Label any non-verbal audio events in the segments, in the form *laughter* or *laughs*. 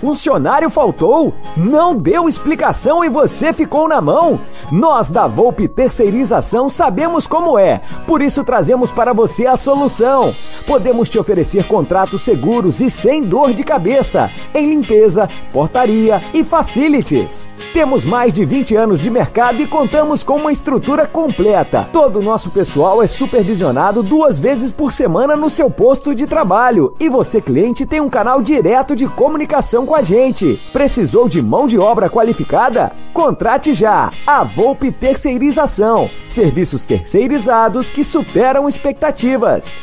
Funcionário faltou? Não deu explicação e você ficou na mão? Nós da Volpe Terceirização sabemos como é, por isso trazemos para você a solução. Podemos te oferecer contratos seguros e sem dor de cabeça em limpeza, portaria e facilities. Temos mais de 20 anos de mercado e contamos com uma estrutura completa. Todo o nosso pessoal é supervisionado duas vezes por semana no seu posto de trabalho e você, cliente, tem um canal direto de comunicação com a gente. Precisou de mão de obra qualificada? Contrate já! A Volpe Terceirização. Serviços terceirizados que superam expectativas.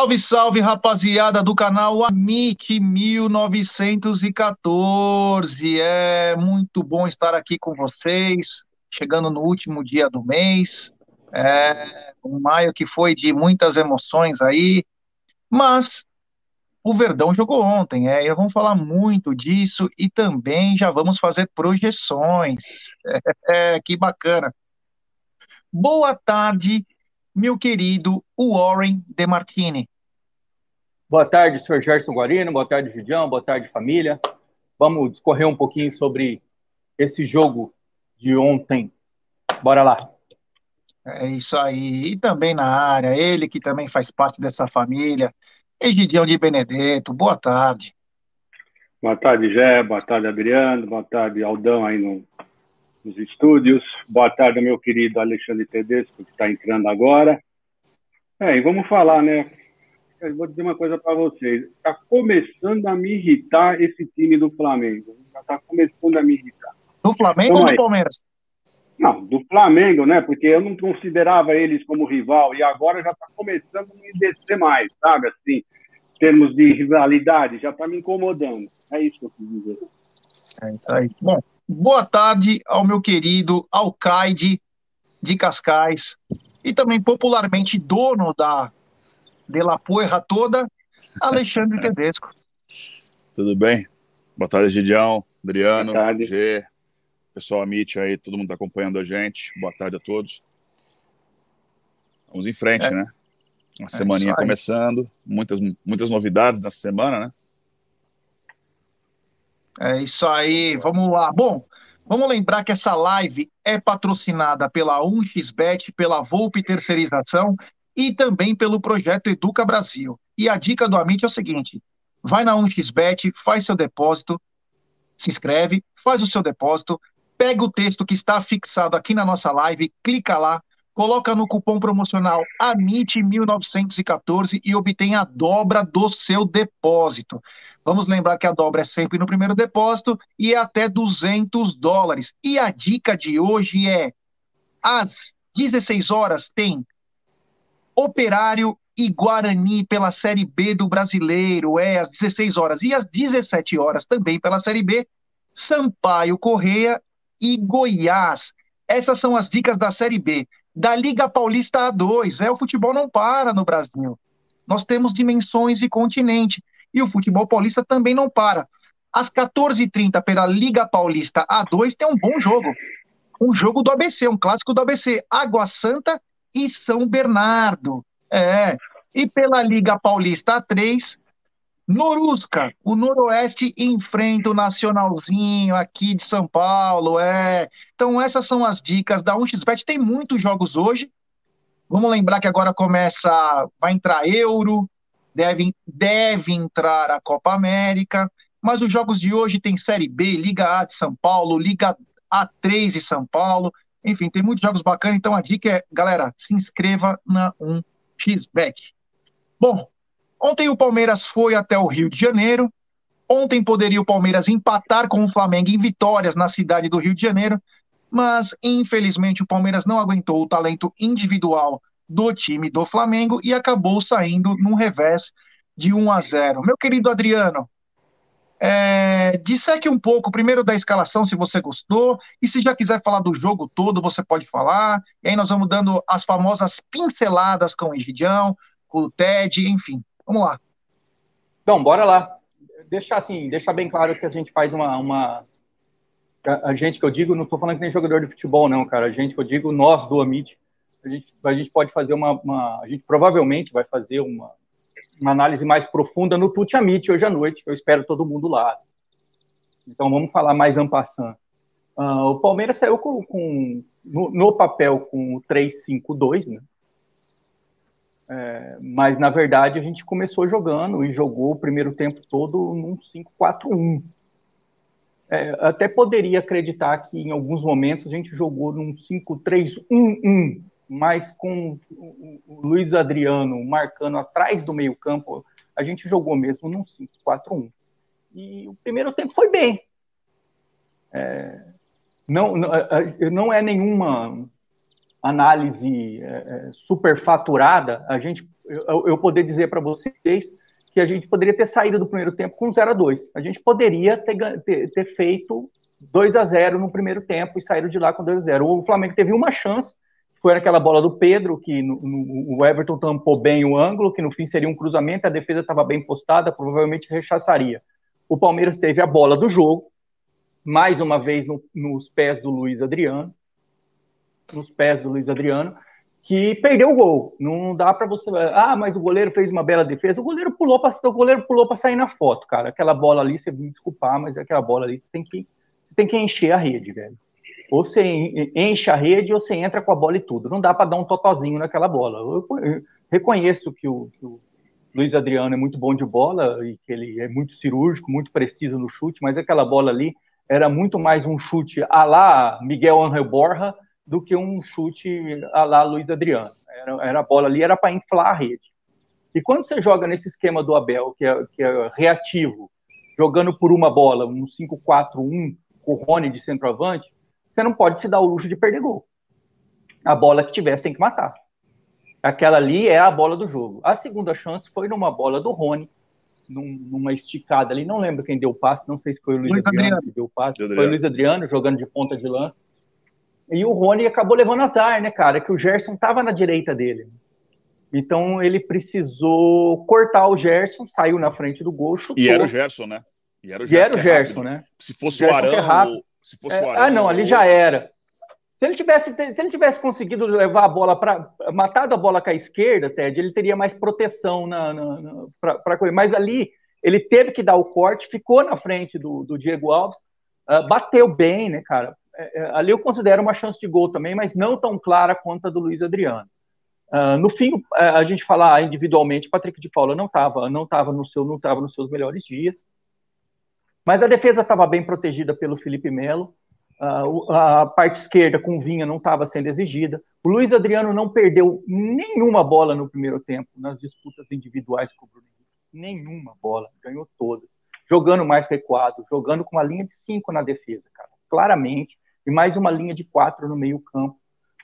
Salve, salve, rapaziada do canal Amit 1914. É muito bom estar aqui com vocês, chegando no último dia do mês. É um maio que foi de muitas emoções aí, mas o Verdão jogou ontem, é, e vamos falar muito disso e também já vamos fazer projeções. *laughs* É, que bacana. Boa tarde, meu querido Warren De Martini. Boa tarde, senhor Gerson Guarino, boa tarde, Judião, boa tarde, família. Vamos discorrer um pouquinho sobre esse jogo de ontem. Bora lá. É isso aí. E também na área, ele que também faz parte dessa família, Egidião de Benedetto, boa tarde. Boa tarde, Gé, boa tarde, Adriano, boa tarde, Aldão aí no, nos estúdios. Boa tarde, meu querido Alexandre Tedesco, que está entrando agora. É, e vamos falar, né? Eu vou dizer uma coisa para vocês. Está começando a me irritar esse time do Flamengo. Já está começando a me irritar. Do Flamengo ou do Palmeiras? Não, do Flamengo, né? Porque eu não considerava eles como rival e agora já está começando a me descer mais, sabe? Assim, em termos de rivalidade, já está me incomodando. É isso que eu quis dizer. É isso aí. Bom, boa tarde ao meu querido Alcaide de Cascais e também popularmente dono da de la Puerra toda, *laughs* Alexandre Tedesco. Tudo bem? Boa tarde, Gidião, Adriano, Boa tarde. G, pessoal Amit aí, todo mundo está acompanhando a gente. Boa tarde a todos. Vamos em frente, é. né? Uma é semaninha começando, muitas, muitas novidades nessa semana, né? É isso aí, vamos lá. Bom, vamos lembrar que essa live é patrocinada pela 1xBet, pela Volpe Terceirização e também pelo projeto Educa Brasil. E a dica do Amit é o seguinte: vai na 1xBet, faz seu depósito, se inscreve, faz o seu depósito, pega o texto que está fixado aqui na nossa live, clica lá, coloca no cupom promocional AMIT1914 e obtém a dobra do seu depósito. Vamos lembrar que a dobra é sempre no primeiro depósito e é até 200 dólares. E a dica de hoje é: às 16 horas tem Operário e Guarani pela Série B do Brasileiro, é às 16 horas. E às 17 horas também pela Série B, Sampaio Correia e Goiás. Essas são as dicas da Série B. Da Liga Paulista A2, é o futebol não para no Brasil. Nós temos dimensões e continente. E o futebol paulista também não para. Às 14h30 pela Liga Paulista A2 tem um bom jogo. Um jogo do ABC, um clássico do ABC. Água Santa e São Bernardo. É. E pela Liga Paulista A3, Norusca, o Noroeste enfrenta o Nacionalzinho aqui de São Paulo, é. Então essas são as dicas da 1xBet, tem muitos jogos hoje. Vamos lembrar que agora começa, vai entrar Euro, deve, deve entrar a Copa América, mas os jogos de hoje tem Série B, Liga A de São Paulo, Liga A3 de São Paulo, enfim, tem muitos jogos bacanas, então a dica é, galera, se inscreva na 1xBet. Bom, ontem o Palmeiras foi até o Rio de Janeiro. Ontem poderia o Palmeiras empatar com o Flamengo em vitórias na cidade do Rio de Janeiro, mas infelizmente o Palmeiras não aguentou o talento individual do time do Flamengo e acabou saindo num revés de 1 a 0. Meu querido Adriano, É, disseque um pouco, primeiro da escalação, se você gostou, e se já quiser falar do jogo todo, você pode falar. E aí nós vamos dando as famosas pinceladas com o Egidião, com o Ted, enfim. Vamos lá. Então, bora lá. Deixar assim, deixar bem claro que a gente faz uma, uma... A, gente que eu digo, não estou falando que nem jogador de futebol, não, cara. A gente que eu digo, nós do Amit, a gente, a gente pode fazer uma, uma, A gente provavelmente vai fazer uma, uma análise mais profunda no Tuti Amit hoje à noite, que eu espero todo mundo lá. Então vamos falar mais ampassando. Uh, ah, o Palmeiras saiu com, com no, no, papel com o 3-5-2, né? É, mas na verdade a gente começou jogando e jogou o primeiro tempo todo num 5-4-1. É, até poderia acreditar que em alguns momentos a gente jogou num 5-3-1-1, mas com o Luiz Adriano marcando atrás do meio-campo, a gente jogou mesmo num 5-4-1. E o primeiro tempo foi bem. É, não, não, não é nenhuma análise é, superfaturada a gente eu, eu poder dizer para vocês que a gente poderia ter saído do primeiro tempo com 0 a 2 A gente poderia ter, ter, ter feito 2 a 0 no primeiro tempo e saído de lá com 2 a 0 O Flamengo teve uma chance foi aquela bola do Pedro, que no, no, o Everton tampou bem o ângulo, que no fim seria um cruzamento, a defesa estava bem postada, provavelmente rechaçaria. O Palmeiras teve a bola do jogo, mais uma vez no, nos pés do Luiz Adriano, nos pés do Luiz Adriano, que perdeu o gol. Não dá para você. Ah, mas o goleiro fez uma bela defesa. O goleiro pulou para o goleiro pulou para sair na foto, cara. Aquela bola ali, você me desculpar, mas aquela bola ali tem que tem que encher a rede, velho. Ou você enche a rede ou você entra com a bola e tudo. Não dá para dar um totozinho naquela bola. Eu reconheço que o, que o, Luiz Adriano é muito bom de bola e que ele é muito cirúrgico, muito preciso no chute, mas aquela bola ali era muito mais um chute a lá Miguel Angel Borja do que um chute a lá Luiz Adriano. Era, era a bola ali, era para inflar a rede. E quando você joga nesse esquema do Abel, que é, que é reativo, jogando por uma bola, um 5-4-1, com o Rony de centroavante, você não pode se dar o luxo de perder gol. A bola que tivesse tem que matar. Aquela ali é a bola do jogo. A segunda chance foi numa bola do Rony, num, numa esticada ali. Não lembro quem deu o passe, não sei se foi o Luiz, Luiz Adriano, Adriano, que deu o passe. Foi o Luiz Adriano jogando de ponta de lança. E o Rony acabou levando azar, né, cara? Que o Gerson estava na direita dele. Então ele precisou cortar o Gerson, saiu na frente do gol, chutou. E era o Gerson, né? E era o Gerson, era o é Gerson né? Se fosse o, o Arão, se fosse é, o Arão, ah, não, ali já era. Se ele tivesse, se ele tivesse conseguido levar a bola para matado a bola com a esquerda, Ted, ele teria mais proteção na, na, na para correr. Mas ali ele teve que dar o corte, ficou na frente do, do Diego Alves, uh, bateu bem, né, cara? É, é, ali eu considero uma chance de gol também, mas não tão clara quanto a do Luiz Adriano. Uh, no fim, uh, a gente falar individualmente, Patrick de Paula não estava, não estava no seu, não estava nos seus melhores dias. Mas a defesa estava bem protegida pelo Felipe Melo. Uh, a parte esquerda com Vinha não estava sendo exigida. O Luiz Adriano não perdeu nenhuma bola no primeiro tempo nas disputas individuais com o Bruno Henrique. Nenhuma bola, ganhou todas. Jogando mais recuado, jogando com uma linha de cinco na defesa, cara, claramente. E mais uma linha de quatro no meio-campo,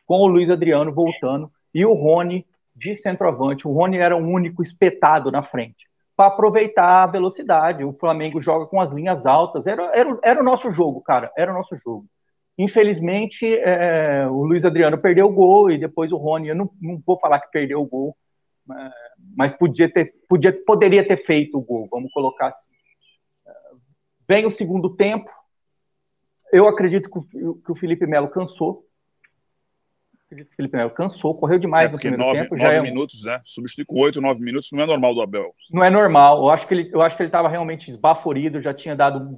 com o Luiz Adriano voltando e o Rony de centroavante. O Rony era o único espetado na frente para aproveitar a velocidade. O Flamengo joga com as linhas altas. Era, era, era o nosso jogo, cara. Era o nosso jogo. Infelizmente, é, o Luiz Adriano perdeu o gol e depois o Rony. Eu não, não vou falar que perdeu o gol, é, mas podia ter, podia, poderia ter feito o gol. Vamos colocar assim. Vem o segundo tempo. Eu acredito que o, que o Felipe Melo cansou acredito que o Felipe Melo cansou, correu demais é, no primeiro nove, tempo. Nove já é... minutos, né? Substituir com oito, nove minutos não é normal do Abel. Não é normal. Eu acho que ele, eu acho que ele estava realmente esbaforido, já tinha dado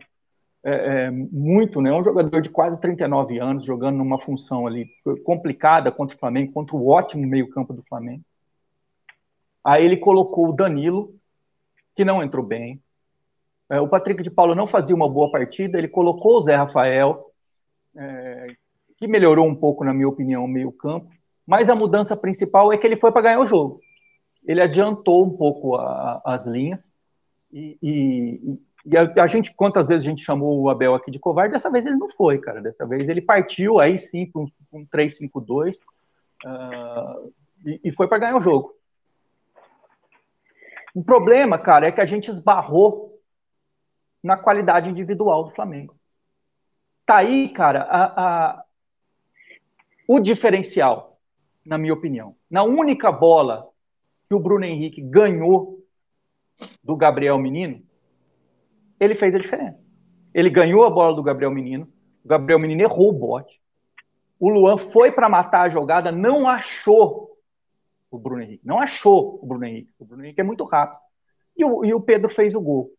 é, é, muito, né? Um jogador de quase 39 anos jogando numa função ali complicada contra o Flamengo, contra o ótimo meio-campo do Flamengo. Aí ele colocou o Danilo, que não entrou bem. É, o Patrick de Paulo não fazia uma boa partida, ele colocou o Zé Rafael, é, que melhorou um pouco, na minha opinião, o meio-campo, mas a mudança principal é que ele foi para ganhar o jogo. Ele adiantou um pouco a, as linhas e, e, e a, a, gente, quantas vezes a gente chamou o Abel aqui de covarde, dessa vez ele não foi, cara. Dessa vez ele partiu aí sim para um, um 3-5-2 uh, e, e foi para ganhar o jogo. O problema, cara, é que a gente esbarrou na qualidade individual do Flamengo. Tá aí, cara, a, a, o diferencial, na minha opinião. Na única bola que o Bruno Henrique ganhou do Gabriel Menino, ele fez a diferença. Ele ganhou a bola do Gabriel Menino, o Gabriel Menino errou o bote. O Luan foi para matar a jogada, não achou o Bruno Henrique. Não achou o Bruno Henrique. O Bruno Henrique é muito rápido. E o, e o Pedro fez o gol.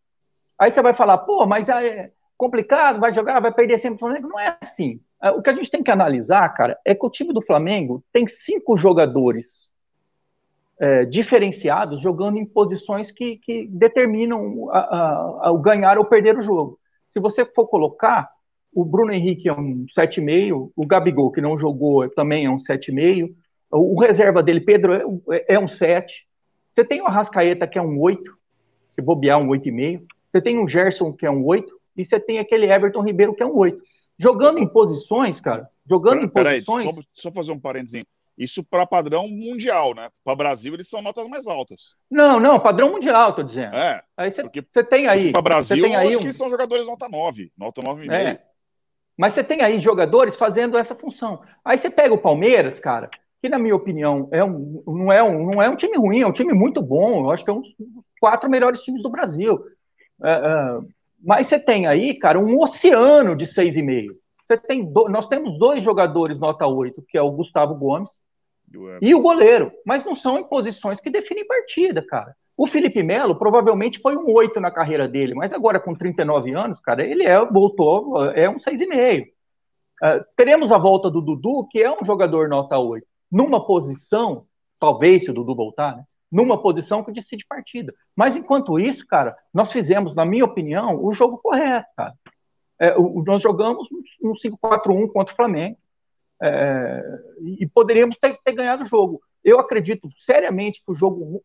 Aí você vai falar, pô, mas é complicado, vai jogar, vai perder sempre o Flamengo. Não é assim. É, o que a gente tem que analisar, cara, é que o time do Flamengo tem cinco jogadores é, diferenciados jogando em posições que, que determinam o ganhar ou perder o jogo. Se você for colocar, o Bruno Henrique é um 7,5, o Gabigol, que não jogou, também é um 7,5, o, o reserva dele, Pedro, é, é um 7. Você tem o Arrascaeta, que é um 8, se bobear, um 8,5. Você tem o Gerson, que é um 8, e você tem aquele Everton Ribeiro, que é um 8. Jogando em posições, cara, jogando em posições... Peraí, só, só fazer um parênteses. Isso para padrão mundial, né? Para Brasil, eles são notas mais altas. Não, não, padrão mundial, tô dizendo. É. Aí você, tem aí. Para Brasil, tem aí eu acho um... que são jogadores nota 9, nota 9,5. É. Mas você tem aí jogadores fazendo essa função. Aí você pega o Palmeiras, cara, que na minha opinião é um, não, é um, não é um time ruim, é um time muito bom. Eu acho que é um dos quatro melhores times do Brasil. É, é, mas você tem aí, cara, um oceano de 6,5. Você tem do... Nós temos dois jogadores nota 8, que é o Gustavo Gomes e o goleiro. Mas não são em posições que definem partida, cara. O Felipe Melo provavelmente foi um 8 na carreira dele, mas agora com 39 anos, cara, ele é, voltou, é um 6,5. Uh, teremos a volta do Dudu, que é um jogador nota 8, numa posição, talvez se o Dudu voltar, né? Numa posição que decide partida. Mas enquanto isso, cara, nós fizemos, na minha opinião, o jogo correto, cara. É, o, nós jogamos um 5-4-1 contra o Flamengo é, e poderíamos ter, ter ganhado o jogo. Eu acredito seriamente que o jogo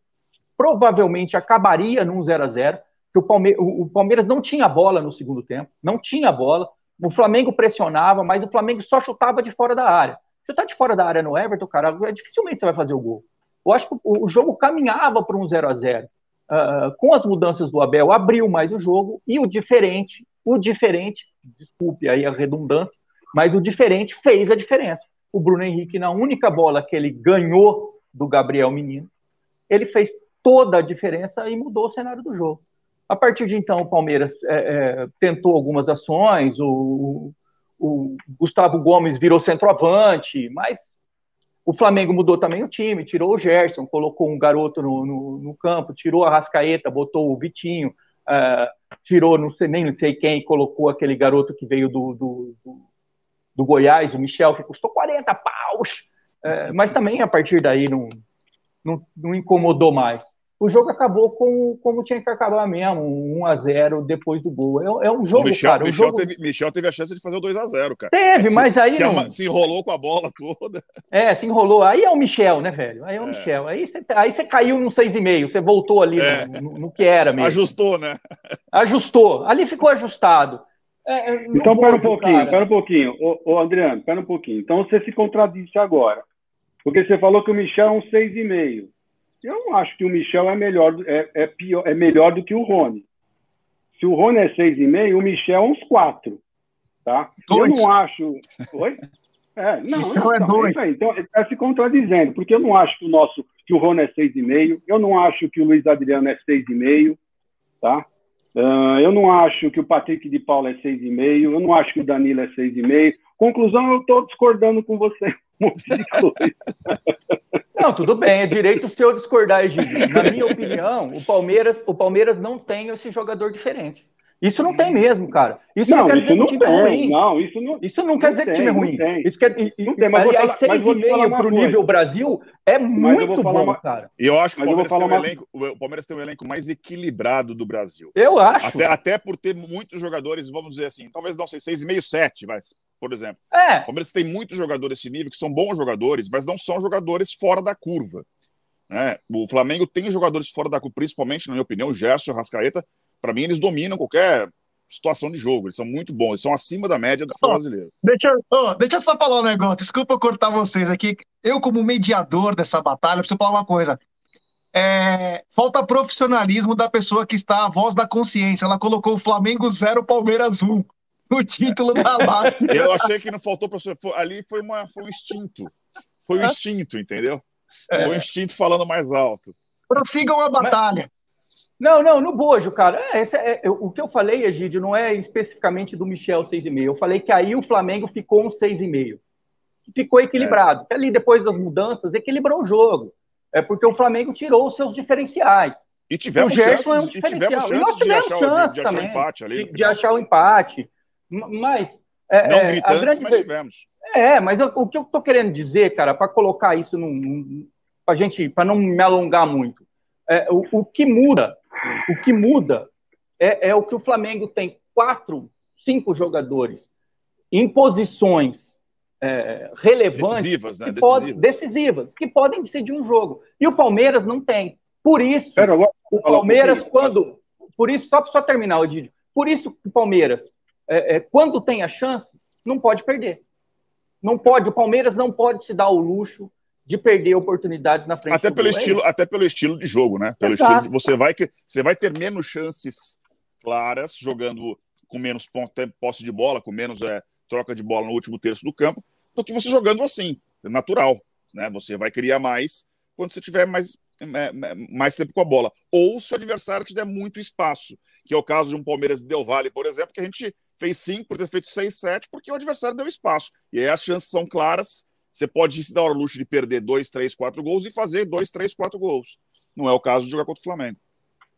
provavelmente acabaria num 0 a 0 que o, Palme o Palmeiras não tinha bola no segundo tempo, não tinha bola. O Flamengo pressionava, mas o Flamengo só chutava de fora da área. Chutar de fora da área no Everton, cara, dificilmente você vai fazer o gol. Eu acho que o, jogo caminhava para um 0 a 0 uh, ah, Com as mudanças do Abel, abriu mais o jogo e o diferente, o diferente, desculpe aí a redundância, mas o diferente fez a diferença. O Bruno Henrique, na única bola que ele ganhou do Gabriel Menino, ele fez toda a diferença e mudou o cenário do jogo. A partir de então, o Palmeiras é, é, tentou algumas ações, o, o, Gustavo Gomes virou centroavante, mas o Flamengo mudou também o time, tirou o Gerson, colocou um garoto no, no, no campo, tirou a Rascaeta, botou o Vitinho, uh, tirou não sei, nem sei quem, colocou aquele garoto que veio do, do, do, do Goiás, o Michel, que custou 40 paus, uh, mas também a partir daí não, não, não incomodou mais o jogo acabou com, como tinha que acabar mesmo, 1 a 0 depois do gol. É, é um jogo, o Michel, cara. Um Michel, jogo... Teve, Michel teve a chance de fazer o 2 a 0 cara. Teve, se, mas aí. Se, não... se, enrolou com a bola toda. É, se enrolou. Aí é o Michel, né, velho? Aí é o é. Michel. Aí você, aí caiu no 6,5, você voltou ali é. no, no, no, que era mesmo. Ajustou, né? Ajustou. Ali ficou ajustado. É, é então, pera um pouquinho, cara. pera um pouquinho. Ô, ô, Adriano, pera um pouquinho. Então você se contradisse agora. Porque você falou que o Michel é um 6,5. Eu não acho que o Michel é melhor, é, é, pior, é melhor do que o Rony. Se o Rony é 6,5, o Michel é uns 4. Tá? Dois. Eu não acho. Oi? *laughs* É, não, então, é então, dois. É então está se contradizendo, porque eu não acho que o nosso, que o Rony é 6,5, eu não acho que o Luiz Adriano é 6,5, tá? Uh, eu não acho que o Patrick de Paula é 6,5, eu não acho que o Danilo é 6,5. Conclusão, eu estou discordando com você *laughs* Não, tudo bem, é direito seu discordar, Egídio. Na minha opinião, o Palmeiras, o Palmeiras não tem esse jogador diferente. Isso não tem mesmo, cara. Isso não, não quer dizer que o time é tem. é ruim. Não, isso não, isso não quer dizer tem, que o time é ruim. Isso quer, e, não tem, mas aliás, seis e meio para o nível Brasil é muito bom, uma... cara. E eu acho que o Palmeiras, um uma... elenco, o Palmeiras, tem um elenco mais equilibrado do Brasil. Eu acho. Até, até por ter muitos jogadores, vamos dizer assim, talvez não sei, seis e meio, sete, mas por exemplo. É. O Palmeiras tem muitos jogadores desse nível que são bons jogadores, mas não são jogadores fora da curva. Né? O Flamengo tem jogadores fora da curva, principalmente, na minha opinião, o Gerson o Rascaeta. Para mim, eles dominam qualquer situação de jogo. Eles são muito bons, eles são acima da média do futebol brasileiro. Deixa, oh, deixa eu só falar um negócio. Desculpa cortar vocês aqui. Eu, como mediador dessa batalha, preciso falar uma coisa. É, falta profissionalismo da pessoa que está a voz da consciência. Ela colocou o Flamengo 0, Palmeiras 1 um, no título da live. Eu achei que não faltou professor. Ali foi, uma, foi um instinto. Foi um instinto, entendeu? É. Foi um instinto falando mais alto. Prossigam a batalha. Não, não, no bojo, cara. É, é, é, o que eu falei, Egídio, não é especificamente do Michel 6,5. Eu falei que aí o Flamengo ficou um 6,5. Ficou equilibrado. É. Ali, depois das mudanças, equilibrou o jogo. É porque o Flamengo tirou os seus diferenciais. E tivemos o chances, é um e tivemos chances de achar, chance de, de achar o empate ali. De, de, achar o empate. Mas. É, não gritantes, grande... mas tivemos. É, mas eu, o que eu estou querendo dizer, cara, para colocar isso num. num para gente, para não me alongar muito, é, o, o que muda o que muda é, é o que o Flamengo tem quatro, cinco jogadores em posições é, relevantes, decisivas, né? que decisivas. Pode, decisivas, que podem decidir um jogo. E o Palmeiras não tem. Por isso, Pera, o Palmeiras, quando. Por isso, só para só terminar, Odídio, por isso o Palmeiras, é, é, quando tem a chance, não pode perder. Não pode, o Palmeiras não pode se dar o luxo de perder oportunidades na frente. Até pelo gol. estilo, é até pelo estilo de jogo, né? Pelo Exato. estilo, você vai que você vai ter menos chances claras jogando com menos posse de bola, com menos é, troca de bola no último terço do campo, do que você jogando assim, natural, né? Você vai criar mais quando você tiver mais é, é, mais tempo com a bola, ou se o adversário te der muito espaço, que é o caso de um Palmeiras de Del Valle, por exemplo, que a gente fez 5 por ter feito 6, 7, porque o adversário deu espaço. E aí as chances são claras você pode se dar o luxo de perder dois, três, quatro gols e fazer dois, três, quatro gols. Não é o caso de jogar contra o Flamengo.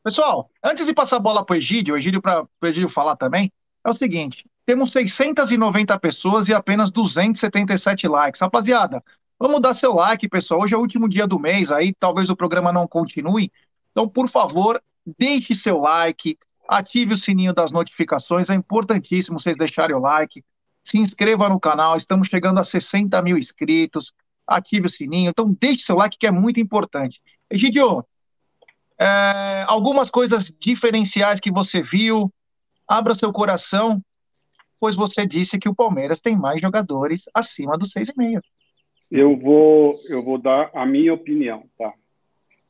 Pessoal, antes de passar a bola para o Egídio, o Egídio para o Egídio falar também, é o seguinte: temos 690 pessoas e apenas 277 likes. Rapaziada, vamos dar seu like, pessoal. Hoje é o último dia do mês, aí talvez o programa não continue. Então, por favor, deixe seu like, ative o sininho das notificações. É importantíssimo vocês deixarem o like se inscreva no canal, estamos chegando a 60 mil inscritos, ative o sininho, então deixe seu like que é muito importante. Egidio, é, algumas coisas diferenciais que você viu, abra seu coração, pois você disse que o Palmeiras tem mais jogadores acima dos 6,5. Eu vou, eu vou dar a minha opinião, tá?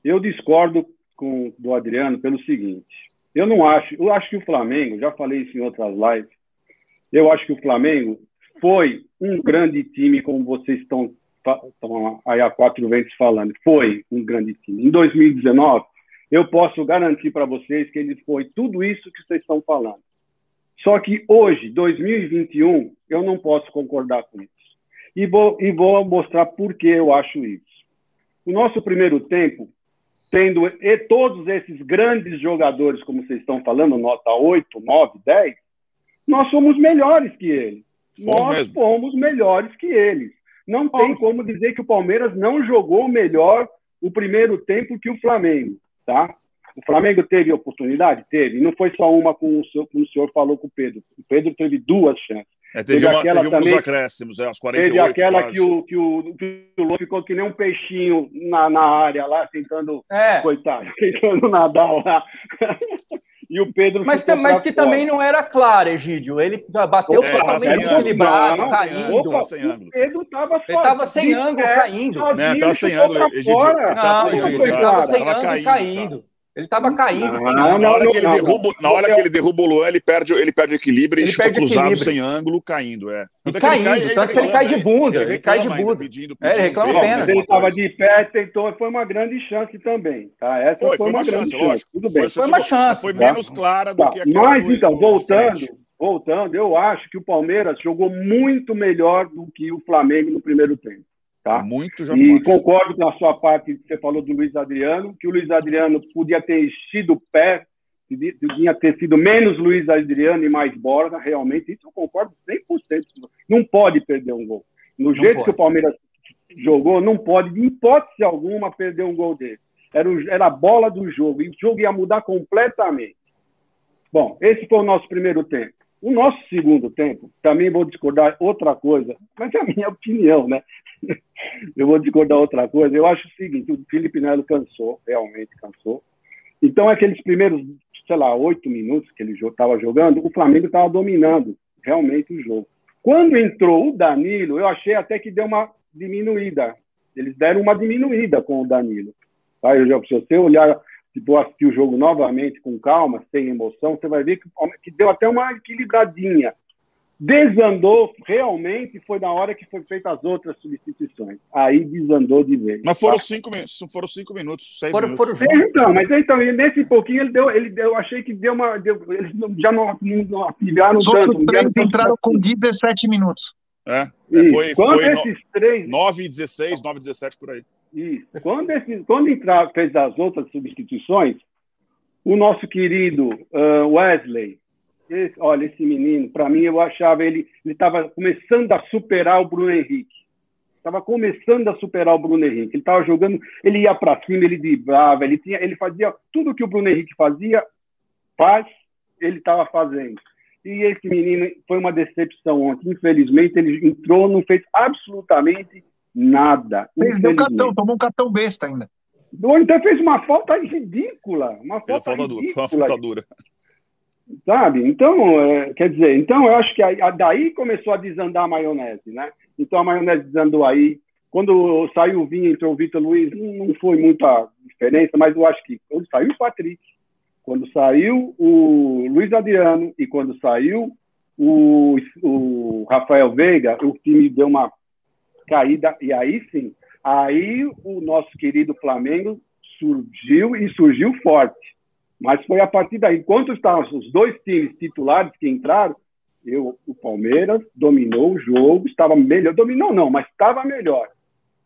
Eu discordo com, do Adriano pelo seguinte, eu não acho, eu acho que o Flamengo, já falei isso em outras lives, eu acho que o Flamengo foi um grande time, como vocês estão, aí há quatro vezes falando. Foi um grande time. Em 2019, eu posso garantir para vocês que ele foi tudo isso que vocês estão falando. Só que hoje, 2021, eu não posso concordar com isso. E vou, e vou mostrar por que eu acho isso. O nosso primeiro tempo, tendo e todos esses grandes jogadores, como vocês estão falando, nota 8, 9, 10, nós somos melhores que eles. nós mesmo. fomos melhores que eles. Não tem como dizer que o Palmeiras não jogou melhor o primeiro tempo que o Flamengo, tá? O Flamengo teve oportunidade? Teve. Não foi só uma com o, senhor, como o senhor falou com o Pedro. O Pedro teve duas chances. É, teve, teve, uma, aquela teve também, uns acréscimos, é, 48 Teve aquela quase. que o, que, o, que o ficou que nem um peixinho na, na área lá, tentando, é. coitado, *laughs* tentando nadar lá. *laughs* e o Pedro Mas, mas que fora. também não era claro, Egídio. Ele bateu é, totalmente equilibrado, caindo. Opa, sem ângulo. O Pedro estava Ele estava sem ângulo, caindo. Estava sem ângulo, Egídio. Ele estava sem ângulo, caindo. Ele estava caindo. Não, não, na hora, que, ele derruba, na hora que ele derruba o Luan, ele perde, ele perde o equilíbrio e chuta cruzado equilíbrio. sem ângulo, caindo. É. Tanto caindo, ele cai, tanto que ele cai de bunda. Ele, ele cai de bunda. Pedindo, pedindo, é, ele reclama pena. Ele estava de pé, tentou, foi uma grande chance também. Tá? Essa foi, foi, foi uma, uma grande chance, lógico. Tudo bem. Foi, uma chance. Foi menos clara do tá. que aquela Mas, então, voltando, voltando, eu acho que o Palmeiras jogou muito melhor do que o Flamengo no primeiro tempo. Tá? Muito já E concordo com a sua parte que você falou do Luiz Adriano, que o Luiz Adriano podia ter sido pé, podia ter sido menos Luiz Adriano e mais Borja, realmente, isso eu concordo 100%. Não pode perder um gol. No não jeito pode. que o Palmeiras jogou, não pode, de hipótese alguma, perder um gol dele. Era, o, era a bola do jogo, e o jogo ia mudar completamente. Bom, esse foi o nosso primeiro tempo. O nosso segundo tempo, também vou discordar outra coisa, mas é a minha opinião, né? *laughs* eu vou discordar outra coisa. Eu acho o seguinte: o Felipe Melo cansou, realmente cansou. Então, aqueles primeiros, sei lá, oito minutos que ele estava jogando, o Flamengo estava dominando realmente o jogo. Quando entrou o Danilo, eu achei até que deu uma diminuída. Eles deram uma diminuída com o Danilo. Tá? Eu já, se você olhar, se for assistir o jogo novamente com calma, sem emoção, você vai ver que, que deu até uma equilibradinha desandou realmente foi na hora que foi feita as outras substituições. Aí desandou de vez. Mas foram tá? cinco minutos, foram cinco minutos, seis foram, minutos. Foram... Então, mas então nesse pouquinho ele deu, ele deu, achei que deu uma, deu, eles já não, não afiliaram Os tanto. Os outros três entraram com 17 minutos. É, é foi, quando foi esses no, três 9 e 16, 9 e 17 por aí. Isso. Quando, esses, quando fez as outras substituições, o nosso querido uh, Wesley esse, olha, esse menino, para mim, eu achava ele estava começando a superar o Bruno Henrique. Estava começando a superar o Bruno Henrique. Ele estava jogando, ele ia para cima, ele driblava, ele tinha, ele fazia tudo que o Bruno Henrique fazia, faz, ele estava fazendo. E esse menino foi uma decepção ontem. Infelizmente, ele entrou, não fez absolutamente nada. Fez um cartão, tomou um cartão besta ainda. Então fez uma falta ridícula. Uma falta, falta ridícula. Dura, foi uma falta dura sabe? Então, é, quer dizer, então eu acho que a, a, daí começou a desandar a maionese, né? Então a maionese desandou aí. Quando saiu o Vinha, entrou o Vitor Luiz, não, não foi muita diferença, mas eu acho que quando saiu o Patrick, quando saiu o Luiz Adriano e quando saiu o, o Rafael Veiga, o time deu uma caída, e aí sim, aí o nosso querido Flamengo surgiu e surgiu forte. Mas foi a partir daí, enquanto estavam os dois times titulares que entraram, eu, o Palmeiras dominou o jogo, estava melhor. Dominou não, mas estava melhor.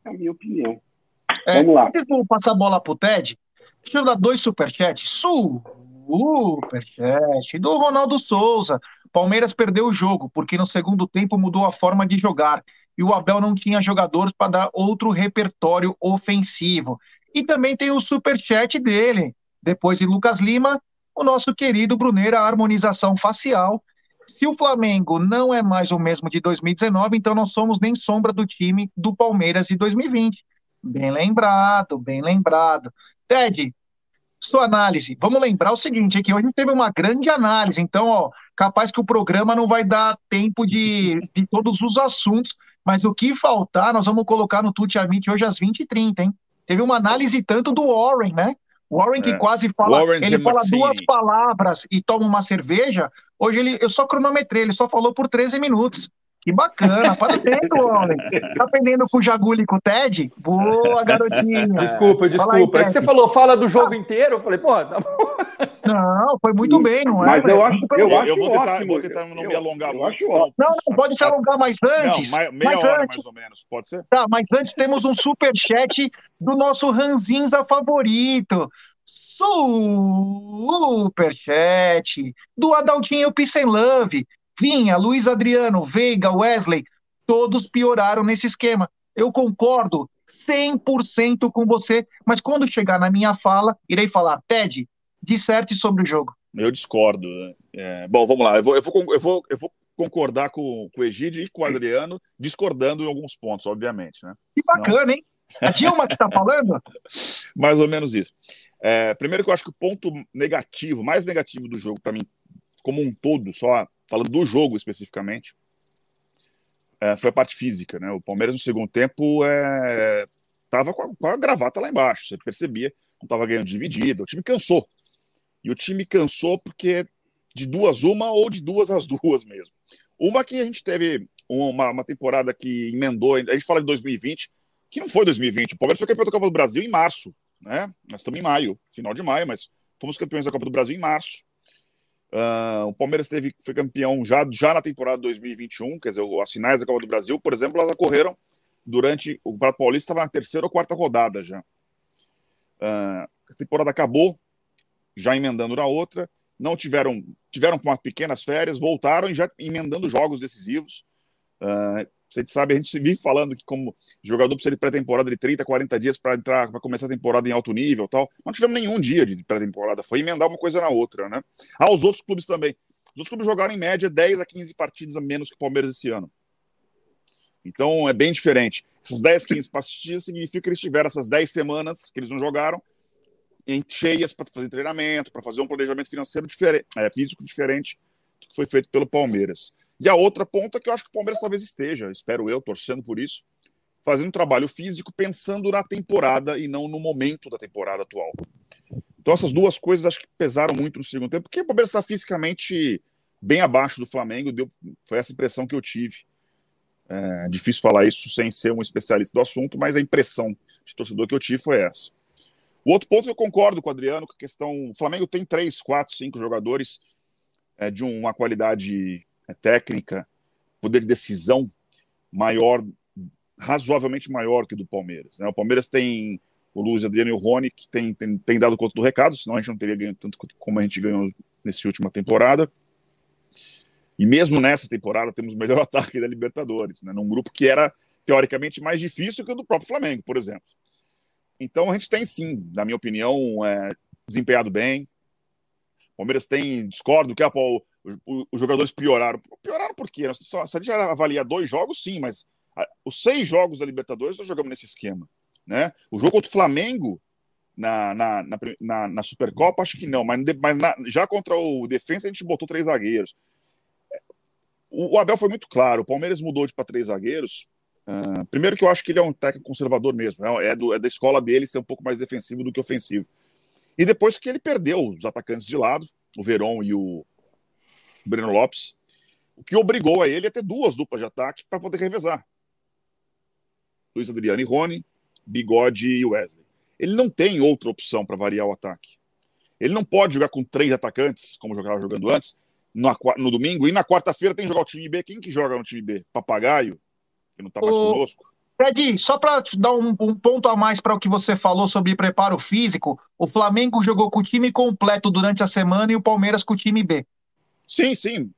É a minha opinião. É, Vamos lá. Antes de passar a bola para o Ted, deixa eu dar dois superchats. Superchat do Ronaldo Souza. Palmeiras perdeu o jogo, porque no segundo tempo mudou a forma de jogar. E o Abel não tinha jogadores para dar outro repertório ofensivo. E também tem o superchat dele, depois de Lucas Lima, o nosso querido Bruneira, a harmonização facial. Se o Flamengo não é mais o mesmo de 2019, então não somos nem sombra do time do Palmeiras de 2020. Bem lembrado, bem lembrado. Ted, sua análise. Vamos lembrar o seguinte, é que hoje teve uma grande análise, então, ó, capaz que o programa não vai dar tempo de, de todos os assuntos, mas o que faltar, nós vamos colocar no Tuti Amit hoje às 20h30, hein? Teve uma análise tanto do Warren, né? Warren que é. quase fala, Warren ele fala duas palavras e toma uma cerveja. Hoje ele, eu só cronometrei, ele só falou por 13 minutos. Que bacana, *laughs* parabéns, Warren. Tá aprendendo com o Jaguli e com o Ted? Boa, garotinha. *laughs* Desculpa, desculpa. Aí, é que você falou, fala do jogo inteiro. Eu falei, pô, tá bom. Não, foi muito bem, não é? Mas eu acho, eu, eu, acho eu vou tentar, vou tentar não eu, me alongar muito. Acho ótimo. Não, não, pode se alongar mais antes. Não, meia mais hora antes. mais ou menos, pode ser? Tá, mas antes temos um super chat do nosso Ranzinza favorito. Superchat do Adaltinho Peace Love. Vinha, Luiz Adriano, Veiga, Wesley, todos pioraram nesse esquema. Eu concordo 100% com você, mas quando chegar na minha fala, irei falar, Ted, disserte sobre o jogo. Eu discordo. É, bom, vamos lá. Eu vou, eu vou, eu vou, eu vou concordar com, com o Egídio e com o Adriano, discordando em alguns pontos, obviamente. Né? Que bacana, Senão... hein? A Dilma que está falando? *laughs* Mais ou menos isso. É, primeiro que eu acho que o ponto negativo, mais negativo do jogo para mim, como um todo, só falando do jogo especificamente, é, foi a parte física, né? O Palmeiras no segundo tempo é, tava com a, com a gravata lá embaixo, você percebia, não estava ganhando dividida, o time cansou. E o time cansou porque de duas uma ou de duas as duas mesmo. Uma que a gente teve uma, uma temporada que emendou, a gente fala de 2020, que não foi 2020. O Palmeiras foi campeão da Copa do Brasil em março, né? Nós estamos em maio, final de maio, mas fomos campeões da Copa do Brasil em março. Uh, o Palmeiras teve, foi campeão já, já na temporada 2021, quer dizer, as finais da Copa do Brasil, por exemplo, elas ocorreram durante. O Prato Paulista estava na terceira ou quarta rodada já. Uh, a temporada acabou, já emendando na outra. Não tiveram, tiveram umas pequenas férias, voltaram e já emendando jogos decisivos. Uh, você sabe, a gente vive falando que como jogador precisa de pré-temporada de 30, 40 dias para entrar, para começar a temporada em alto nível tal. Não tivemos nenhum dia de pré-temporada, foi emendar uma coisa na outra, né? Ah, os outros clubes também. Os outros clubes jogaram em média 10 a 15 partidas a menos que o Palmeiras esse ano. Então é bem diferente. Essas 10, 15 partidas significa que eles tiveram essas 10 semanas que eles não jogaram cheias para fazer treinamento, para fazer um planejamento financeiro diferente, é, físico diferente que foi feito pelo Palmeiras. E a outra ponta que eu acho que o Palmeiras talvez esteja, espero eu, torcendo por isso, fazendo um trabalho físico pensando na temporada e não no momento da temporada atual. Então essas duas coisas acho que pesaram muito no segundo tempo, porque o Palmeiras está fisicamente bem abaixo do Flamengo, deu, foi essa impressão que eu tive. É difícil falar isso sem ser um especialista do assunto, mas a impressão de torcedor que eu tive foi essa. O outro ponto eu concordo com o Adriano, que a questão. O Flamengo tem três, quatro, cinco jogadores é, de uma qualidade é, técnica, poder de decisão maior, razoavelmente maior que do Palmeiras. Né? O Palmeiras tem o Luiz Adriano e o Rony, que tem, tem, tem dado conta do recado, senão a gente não teria ganho tanto como a gente ganhou nessa última temporada. E mesmo nessa temporada temos o melhor *laughs* ataque da Libertadores, né? num grupo que era teoricamente mais difícil que o do próprio Flamengo, por exemplo. Então a gente tem sim, na minha opinião, é, desempenhado bem. Palmeiras tem, discordo que ah, os jogadores pioraram. Pioraram por quê? Só, se a gente avalia dois jogos, sim, mas a, os seis jogos da Libertadores nós jogamos nesse esquema. Né? O jogo contra o Flamengo na, na, na, na, na Supercopa, acho que não, mas, mas na, já contra o Defensa a gente botou três zagueiros. O, o Abel foi muito claro, o Palmeiras mudou de para três zagueiros Uh, primeiro que eu acho que ele é um técnico conservador mesmo, é, é, do, é, da escola dele ser um pouco mais defensivo do que ofensivo. E depois que ele perdeu os atacantes de lado, o Veron e o Breno Lopes, o que obrigou a ele a ter duas duplas de ataque para poder revezar. Luiz Adriano e Rony, Bigode e Wesley. Ele não tem outra opção para variar o ataque. Ele não pode jogar com três atacantes, como jogava jogando antes, no, no domingo, e na quarta-feira tem que jogar o time B. Quem que joga no time B? Papagaio? que não está mais o... conosco. Fred, só para dar um, um, ponto a mais para o que você falou sobre preparo físico, o Flamengo jogou com o time completo durante a semana e o Palmeiras com o time B. Sim, sim.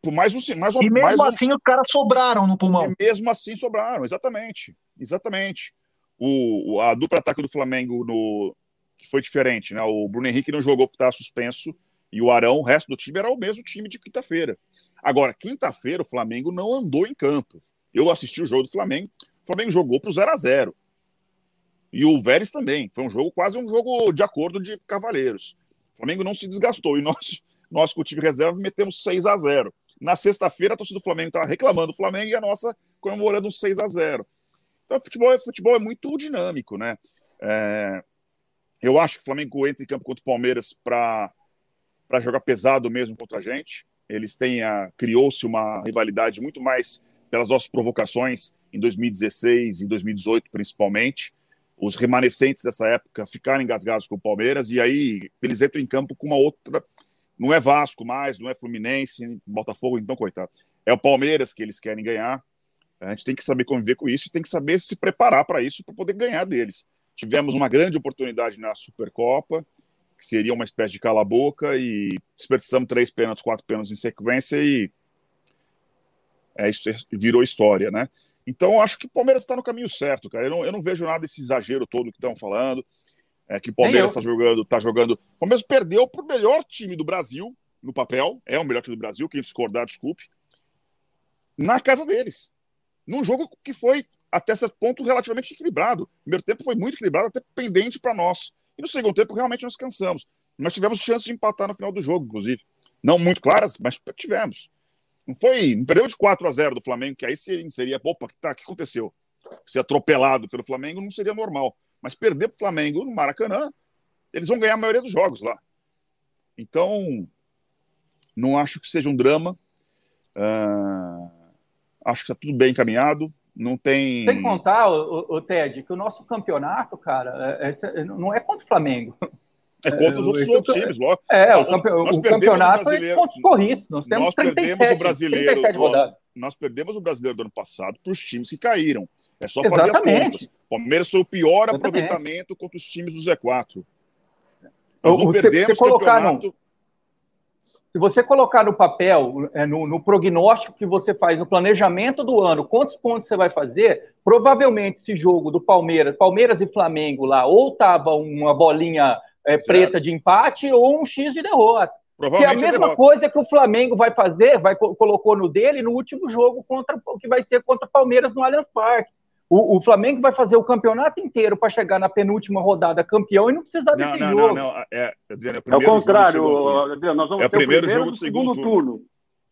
Por mais um, mais e mesmo mais assim um... os caras sobraram no pulmão. E mesmo assim sobraram, exatamente. Exatamente. O, a dupla ataque do Flamengo no que foi diferente, né? O Bruno Henrique não jogou porque estava suspenso e o Arão, o resto do time era o mesmo time de quinta-feira. Agora, quinta-feira o Flamengo não andou em campo. Eu assisti o jogo do Flamengo. O Flamengo jogou para o 0 a 0 E o Vélez também. Foi um jogo quase um jogo de acordo de cavaleiros. O Flamengo não se desgastou. E nós, *laughs* nós com o time reserva, metemos 6 a 0 Na sexta-feira, a torcida do Flamengo estava reclamando do Flamengo e a nossa comemorando um 6 a 0 Então, futebol, é, futebol é muito dinâmico, né? É, eu acho que o Flamengo entra em campo contra o Palmeiras para jogar pesado mesmo contra a gente. Eles têm a criou-se uma rivalidade muito mais pelas nossas provocações em 2016 e 2018, principalmente. Os remanescentes dessa época ficaram engasgados com o Palmeiras e aí eles entram em campo com uma outra. Não é Vasco mais, não é Fluminense, Botafogo, então, coitado. É o Palmeiras que eles querem ganhar. A gente tem que saber conviver com isso e tem que saber se preparar para isso, para poder ganhar deles. Tivemos uma grande oportunidade na Supercopa, que seria uma espécie de cala-boca, e desperdiçamos três pênaltis, quatro pênaltis em sequência e é, isso virou história, né? Então, acho que o Palmeiras está no caminho certo, cara. Eu não, eu não vejo nada desse exagero todo que estão falando. É, que o Palmeiras está jogando, tá jogando. O Palmeiras perdeu para o melhor time do Brasil, no papel, é o melhor time do Brasil, quem discordar, desculpe, na casa deles. Num jogo que foi, até certo ponto, relativamente equilibrado. O primeiro tempo foi muito equilibrado, até pendente para nós. E no segundo tempo, realmente, nós cansamos. Nós tivemos chance de empatar no final do jogo, inclusive. Não muito claras, mas tivemos. Não foi. Não perdeu de 4 a 0 do Flamengo, que aí seria, seria opa, que, tá, o que aconteceu? Ser atropelado pelo Flamengo não seria normal. Mas perder para o Flamengo no Maracanã, eles vão ganhar a maioria dos jogos lá. Então, não acho que seja um drama. Uh, acho que está tudo bem encaminhado. Não tem. Sem contar, o, o, Ted, que o nosso campeonato, cara, é, é, não é contra o Flamengo. É contra os outros, outros times, logo. É, o, campe... o campeonato é pontos corridos. Nós temos nós 37, perdemos o brasileiro. Ó, nós perdemos o brasileiro do ano passado para os times que caíram. É só fazer Exatamente. as contas. O Palmeiras foi o pior Exatamente. aproveitamento contra os times do Z4. Nós não você, perdemos o campeonato. No, se você colocar no papel, é, no, no, prognóstico que você faz, no planejamento do ano, quantos pontos você vai fazer, provavelmente esse jogo do Palmeiras, Palmeiras e Flamengo lá, ou tava uma bolinha é, preta de empate ou um X de derrota. Que é a mesma é coisa que o Flamengo vai fazer, vai colocou no dele no último jogo contra o que vai ser contra o Palmeiras no Allianz Parque. O, o, Flamengo vai fazer o campeonato inteiro para chegar na penúltima rodada campeão e não precisar não, desse não, jogo. Não, não, é, é, é, o contrário, Adriano, nós vamos é o primeiro, jogo do segundo, segundo turno. turno.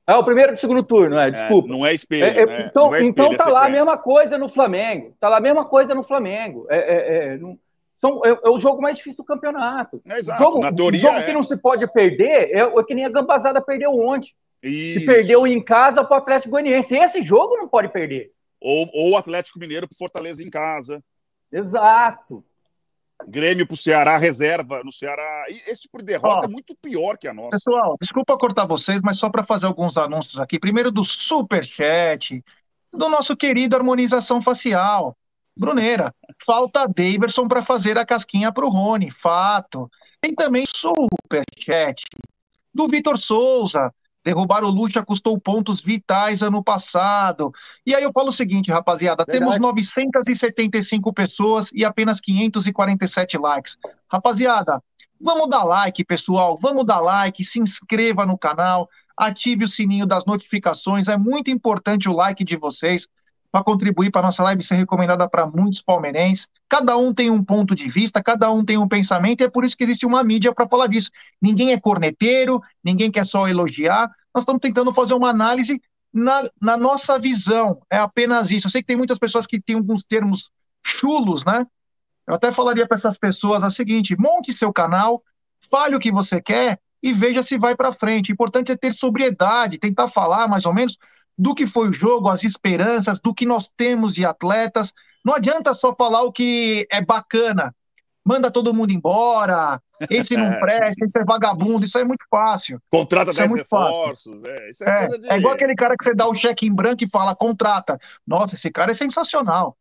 É o primeiro do segundo turno, é, desculpa. É, não é espelho. É, é, né? então, é espelho, então tá lá a mesma coisa no Flamengo. Tá lá a mesma coisa no Flamengo. É, não, são, é, o jogo mais difícil do campeonato. exato. Jogo, Na teoria, jogo que não se pode perder é, que nem a Gambazada perdeu ontem. Isso. Que perdeu em casa para o Atlético Goianiense. Esse jogo não pode perder. Ou o Atlético Mineiro para Fortaleza em casa. Exato. Grêmio para o Ceará, reserva no Ceará. E esse tipo de derrota Ó, é muito pior que a nossa. Pessoal, desculpa cortar vocês, mas só para fazer alguns anúncios aqui. Primeiro do Superchat, do nosso querido Harmonização Facial. Bruneira, falta Daverson para fazer a casquinha para o Rony, fato. Tem também Superchat do Vitor Souza. Derrubar o Lucha custou pontos vitais ano passado. E aí eu falo o seguinte, rapaziada: Verdade. temos 975 pessoas e apenas 547 likes. Rapaziada, vamos dar like, pessoal. Vamos dar like, se inscreva no canal, ative o sininho das notificações. É muito importante o like de vocês para contribuir para nossa live ser recomendada para muitos palmeirenses. Cada um tem um ponto de vista, cada um tem um pensamento, e é por isso que existe uma mídia para falar disso. Ninguém é corneteiro, ninguém quer só elogiar. Nós estamos tentando fazer uma análise na, na nossa visão. É apenas isso. Eu sei que tem muitas pessoas que têm alguns termos chulos, né? Eu até falaria para essas pessoas a seguinte: monte seu canal, fale o que você quer e veja se vai para frente. O importante é ter sobriedade, tentar falar mais ou menos do que foi o jogo, as esperanças, do que nós temos de atletas. Não adianta só falar o que é bacana. Manda todo mundo embora, esse não *laughs* presta, esse é vagabundo, isso é muito fácil. Contrata 10 é reforços. É, isso é, é, de... é igual aquele cara que você dá o cheque em branco e fala, contrata. Nossa, esse cara é sensacional.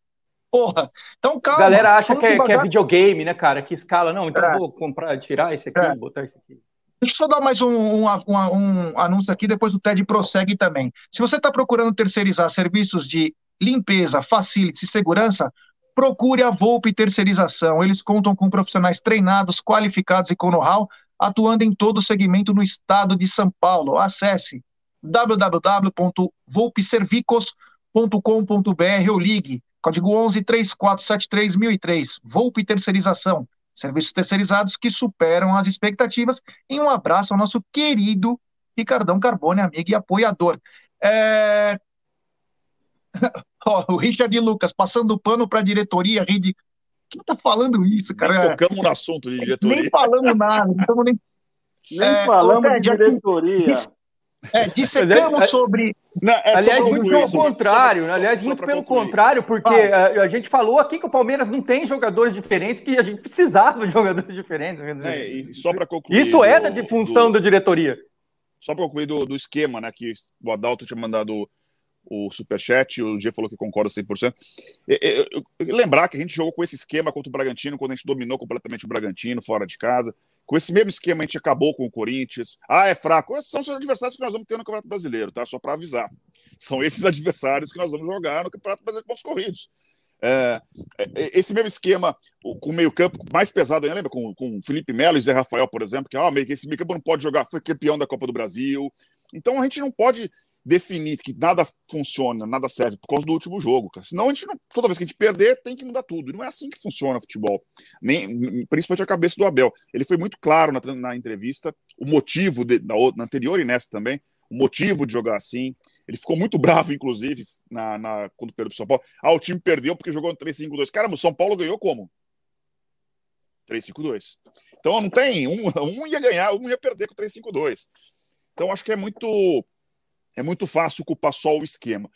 Porra. Então, calma. A galera acha que é, que é, videogame, né, cara? Que escala. Não, então é. vou comprar, tirar esse aqui, é. botar esse aqui. Deixa eu só dar mais um, um, um, um anúncio aqui, depois o TED prossegue também. Se você está procurando terceirizar serviços de limpeza, facilities e segurança, procure a Volpe Terceirização. Eles contam com profissionais treinados, qualificados e com know-how, atuando em todo o segmento no estado de São Paulo. Acesse www.volpeservicos.com.br ou ligue código 11 3473 1003. Volpe Terceirização serviços terceirizados que superam as expectativas. E um abraço ao nosso querido Ricardão Carbone, amigo e apoiador. É... *laughs* o Richard Lucas, passando pano para a diretoria, Rede. Quem está falando isso, cara? Nem tocamos no assunto de diretoria. Nem falamos nada, não *laughs* nem. Nem é, falamos de diretoria. É, dissecamos sobre. Não, é aliás, muito pelo contrário, só, aliás, só, muito só pelo concluir. contrário, porque ah. a, a, gente falou aqui que o Palmeiras não tem jogadores diferentes, que a gente precisava de jogadores diferentes. É, só para concluir. Isso é da função do, da diretoria. Só para concluir do, do, esquema, né? Que o Adalto tinha mandado o superchat, o G falou que concorda 100%. E, e, e, lembrar que a gente jogou com esse esquema contra o Bragantino, quando a gente dominou completamente o Bragantino, fora de casa. Com esse mesmo esquema, a gente acabou com o Corinthians. Ah, é fraco. Esses são os adversários que nós vamos ter no Campeonato Brasileiro, tá? Só para avisar. São esses adversários que nós vamos jogar no Campeonato Brasileiro de pontos corridos. É, é, esse mesmo esquema com o meio-campo mais pesado, lembra? Com, com Felipe Melo e Zé Rafael, por exemplo, que ah, esse meio-campo não pode jogar, foi campeão da Copa do Brasil. Então a gente não pode definir que nada funciona, nada serve por causa do último jogo, cara. Senão a gente não, toda vez que a gente perder, tem que mudar tudo. E não é assim que funciona o futebol. Nem, principalmente a cabeça do Abel. Ele foi muito claro na, na entrevista, o motivo de, na, na anterior e nessa também, o motivo de jogar assim. Ele ficou muito *laughs* bravo, inclusive, na, na, quando perdeu pro São Paulo. Ah, o time perdeu porque jogou no 3-5-2. Caramba, o São Paulo ganhou como? 3-5-2. Então não tem. Um, um ia ganhar, um ia perder com 3-5-2. Então acho que é muito é muito fácil culpar só o esquema.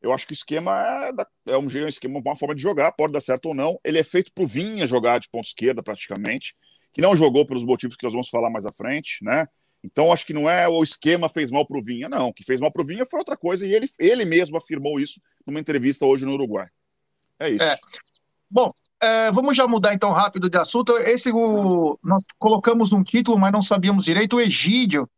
Eu acho que o esquema é, da, é um, um esquema, uma forma de jogar, pode dar certo ou não. Ele é feito para o Vinha jogar de ponta esquerda, praticamente, que não jogou pelos motivos que nós vamos falar mais à frente, né? Então, acho que não é o esquema fez mal para o Vinha, não. O que fez mal para o Vinha foi outra coisa, e ele, ele mesmo afirmou isso numa entrevista hoje no Uruguai. É isso. É. Bom, é, vamos já mudar então rápido de assunto. Esse o, nós colocamos um título, mas não sabíamos direito. O Egídio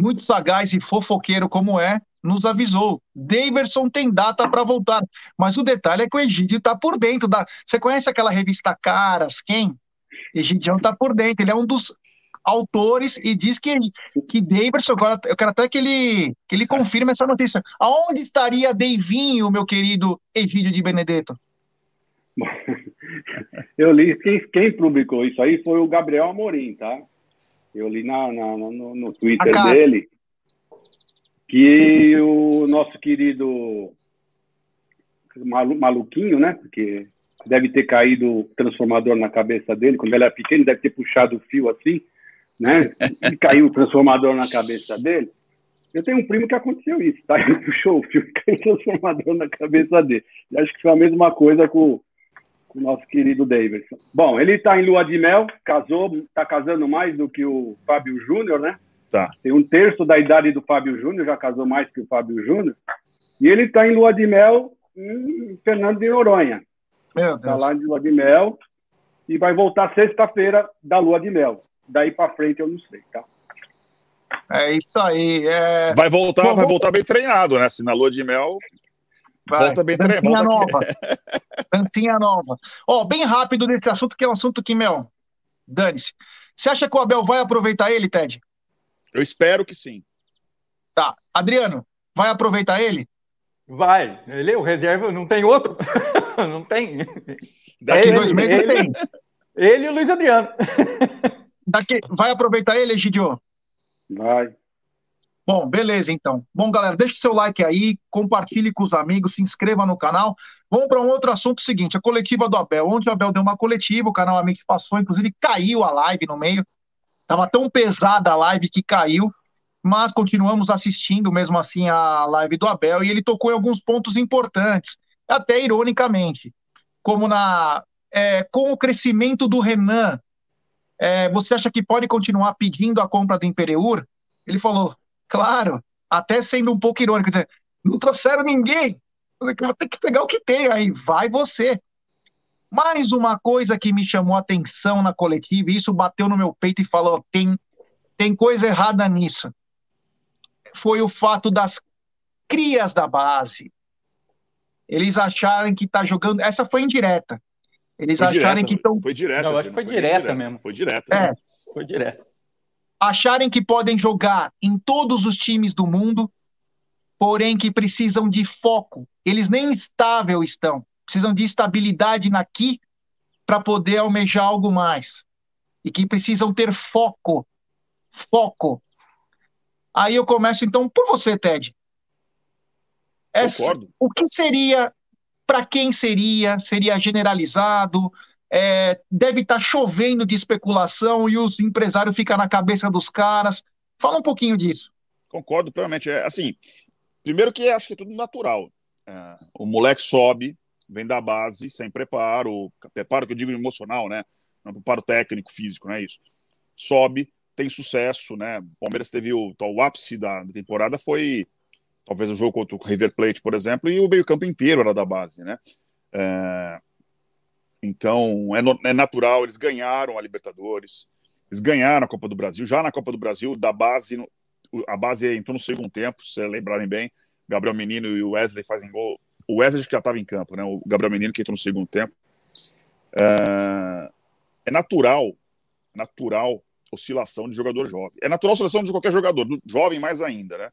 muito sagaz e fofoqueiro como é, nos avisou. Daverson tem data para voltar. Mas o detalhe é que o Egídio está por dentro da. Você conhece aquela revista Caras? Quem? Egidião está por dentro. Ele é um dos autores e diz que, que Daverson, agora eu quero até que ele, que ele confirme essa notícia. Aonde estaria Deivinho, meu querido Egídio de Benedetto? *laughs* Eu li, quem, quem publicou isso aí foi o Gabriel Amorim, tá? Eu li na, na no, no, Twitter dele. que o nosso querido malu, maluquinho, né? Porque deve ter caído o transformador na cabeça dele. Quando ele era pequeno, deve ter puxado o fio assim, né? E caiu o transformador na cabeça dele. Eu tenho um primo que aconteceu isso, tá? Ele puxou o fio e caiu o transformador na cabeça dele. Eu acho que foi a mesma coisa com, com o nosso querido Davidson. Bom, ele está em lua de mel, casou, está casando mais do que o Fábio Júnior, né? Tá. Tem um terço da idade do Fábio Júnior, já casou mais que o Fábio Júnior. E ele está em lua de mel em Fernando de Noronha. Está lá em lua de mel e vai voltar sexta-feira da lua de mel. Daí para frente eu não sei, tá? É isso aí. É... Vai voltar, Bom, vai voltar bem treinado, né? Se na lua de mel vai. volta bem. Dancinha nova. *laughs* Dancinha nova. Ó, oh, bem rápido nesse assunto, que é um assunto que, meu, dane-se. Você acha que o Abel vai aproveitar ele, Ted? Eu espero que sim. Tá. Adriano, vai aproveitar ele? Vai. Ele, o reserva, não tem outro. *laughs* não tem. Daqui ele, dois meses ele, tem. Ele e o Luiz Adriano. *laughs* Daqui, vai aproveitar ele, Egidio? Vai. Bom, beleza então. Bom, galera, deixe seu like aí, compartilhe com os amigos, se inscreva no canal. Vamos para um outro assunto seguinte, a coletiva do Abel. Ontem o Abel deu uma coletiva, o canal Amigo passou, inclusive caiu a live no meio. Tava tão pesada a live que caiu, mas continuamos assistindo mesmo assim a live do Abel e ele tocou em alguns pontos importantes, até ironicamente, como na é, com o crescimento do Renan, é, você acha que pode continuar pedindo a compra do Imperiur? Ele falou, claro, até sendo um pouco irônico, dizer, não trouxeram ninguém, vou ter que pegar o que tem, aí vai você. Mais uma coisa que me chamou a atenção na coletiva, e isso bateu no meu peito e falou: tem, tem coisa errada nisso. Foi o fato das crias da base. Eles acharem que tá jogando. Essa foi indireta. Eles foi acharem direta, que estão. Foi direta. Não, acho que foi, foi direta, direta mesmo. Foi direta. É. Né? Foi direta. Acharem que podem jogar em todos os times do mundo, porém que precisam de foco. Eles nem estável estão precisam de estabilidade naqui para poder almejar algo mais. E que precisam ter foco. Foco. Aí eu começo então por você, Ted. Essa, Concordo. O que seria, para quem seria? Seria generalizado? É, deve estar tá chovendo de especulação e os empresários ficam na cabeça dos caras. Fala um pouquinho disso. Concordo plenamente. É, assim, primeiro que acho que é tudo natural. É, o moleque sobe, vem da base sem preparo, preparo que eu digo emocional, né? Não preparo técnico, físico, não é isso. Sobe, tem sucesso, né? O Palmeiras teve o, então, o ápice da, da temporada foi talvez o jogo contra o River Plate, por exemplo, e o meio-campo inteiro era da base, né? É, então é, é, natural, eles ganharam a Libertadores, eles ganharam a Copa do Brasil, já na Copa do Brasil, da base, a base entrou no segundo tempo, se lembrarem bem, Gabriel Menino e o Wesley fazem gol o Wesley já estava em campo, né? O Gabriel Menino que entrou no segundo tempo. É, é natural, natural oscilação de jogador jovem. É natural oscilação de qualquer jogador, do jovem mais ainda, né?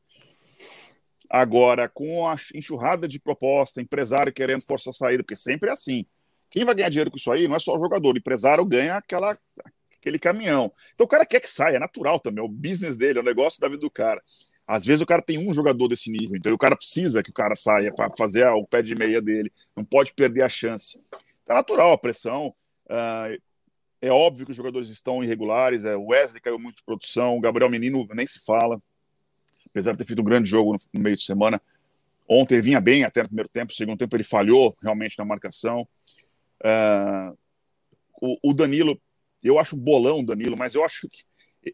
Agora, com a enxurrada de proposta, empresário querendo forçar a saída, porque sempre é assim. Quem vai ganhar dinheiro com isso aí não é só o jogador, o empresário ganha aquela, aquele caminhão. Então o cara quer que saia, é natural também, é o business dele, é o negócio da vida do cara. Às vezes o cara tem um jogador desse nível, então o cara precisa que o cara saia para fazer o pé de meia dele, não pode perder a chance. Tá natural a pressão. Uh, é óbvio que os jogadores estão irregulares. É, o Wesley caiu muito de produção, o Gabriel Menino nem se fala, apesar de ter feito um grande jogo no, no meio de semana. Ontem ele vinha bem até no primeiro tempo, no segundo tempo ele falhou realmente na marcação. Uh, o, o Danilo, eu acho um bolão Danilo, mas eu acho que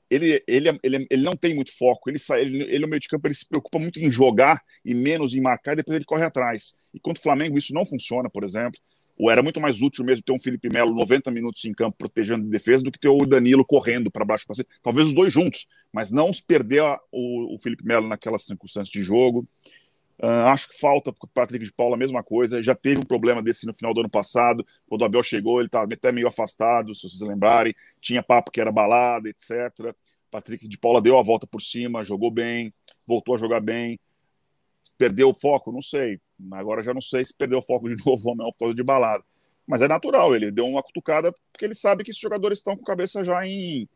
ele, ele, ele, ele não tem muito foco. Ele, ele, ele no meio de campo ele se preocupa muito em jogar e menos em marcar, e depois ele corre atrás. E contra o Flamengo isso não funciona, por exemplo. Ou era muito mais útil mesmo ter um Felipe Melo 90 minutos em campo protegendo de defesa do que ter o Danilo correndo para baixo para cima. Talvez os dois juntos, mas não perder a, o, o Felipe Melo naquelas circunstâncias de jogo. Uh, acho que falta para o Patrick de Paula a mesma coisa. Já teve um problema desse no final do ano passado. Quando o Abel chegou, ele estava até meio afastado, se vocês lembrarem. Tinha papo que era balada, etc. Patrick de Paula deu a volta por cima, jogou bem, voltou a jogar bem. Perdeu o foco? Não sei. Agora já não sei se perdeu o foco de *laughs* novo ou não por causa de balada. Mas é natural, ele deu uma cutucada porque ele sabe que esses jogadores estão com cabeça já em,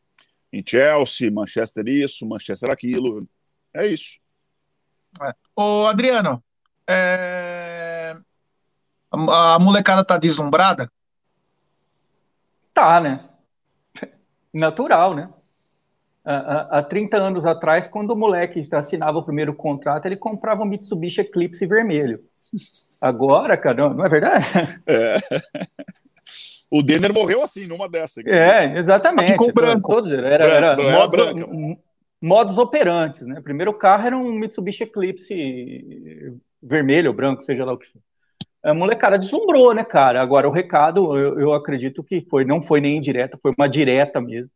em Chelsea, Manchester isso, Manchester aquilo. É isso. É. Ô, Adriano, é... a molecada tá deslumbrada? Tá, né? Natural, né? Há 30 anos atrás, quando o moleque assinava o primeiro contrato, ele comprava um Mitsubishi Eclipse vermelho. Agora, cara, não é verdade? É. O Denner morreu assim, numa dessa. É, exatamente. Com branco. Todos, era, era, era modos operantes, né? Primeiro carro era um Mitsubishi Eclipse vermelho branco, seja lá o que for. A molecada deslumbrou, né, cara? Agora, o recado, eu, eu acredito que foi, não foi nem indireta, foi uma direta mesmo.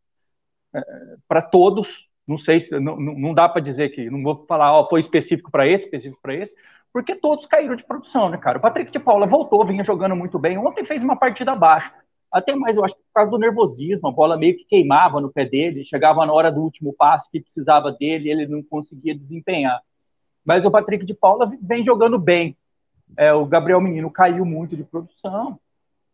É, para todos, não sei se, não, não dá para dizer que, não vou falar, ó, foi específico para esse, específico para esse, porque todos caíram de produção, né, cara? O Patrick de Paula voltou, vinha jogando muito bem. Ontem fez uma partida abaixo. Até mais, eu acho que por causa do nervosismo, a bola meio que queimava no pé dele, chegava na hora do último passe que precisava dele, ele não conseguia desempenhar. Mas o Patrick de Paula vem jogando bem. É, o Gabriel Menino caiu muito de produção,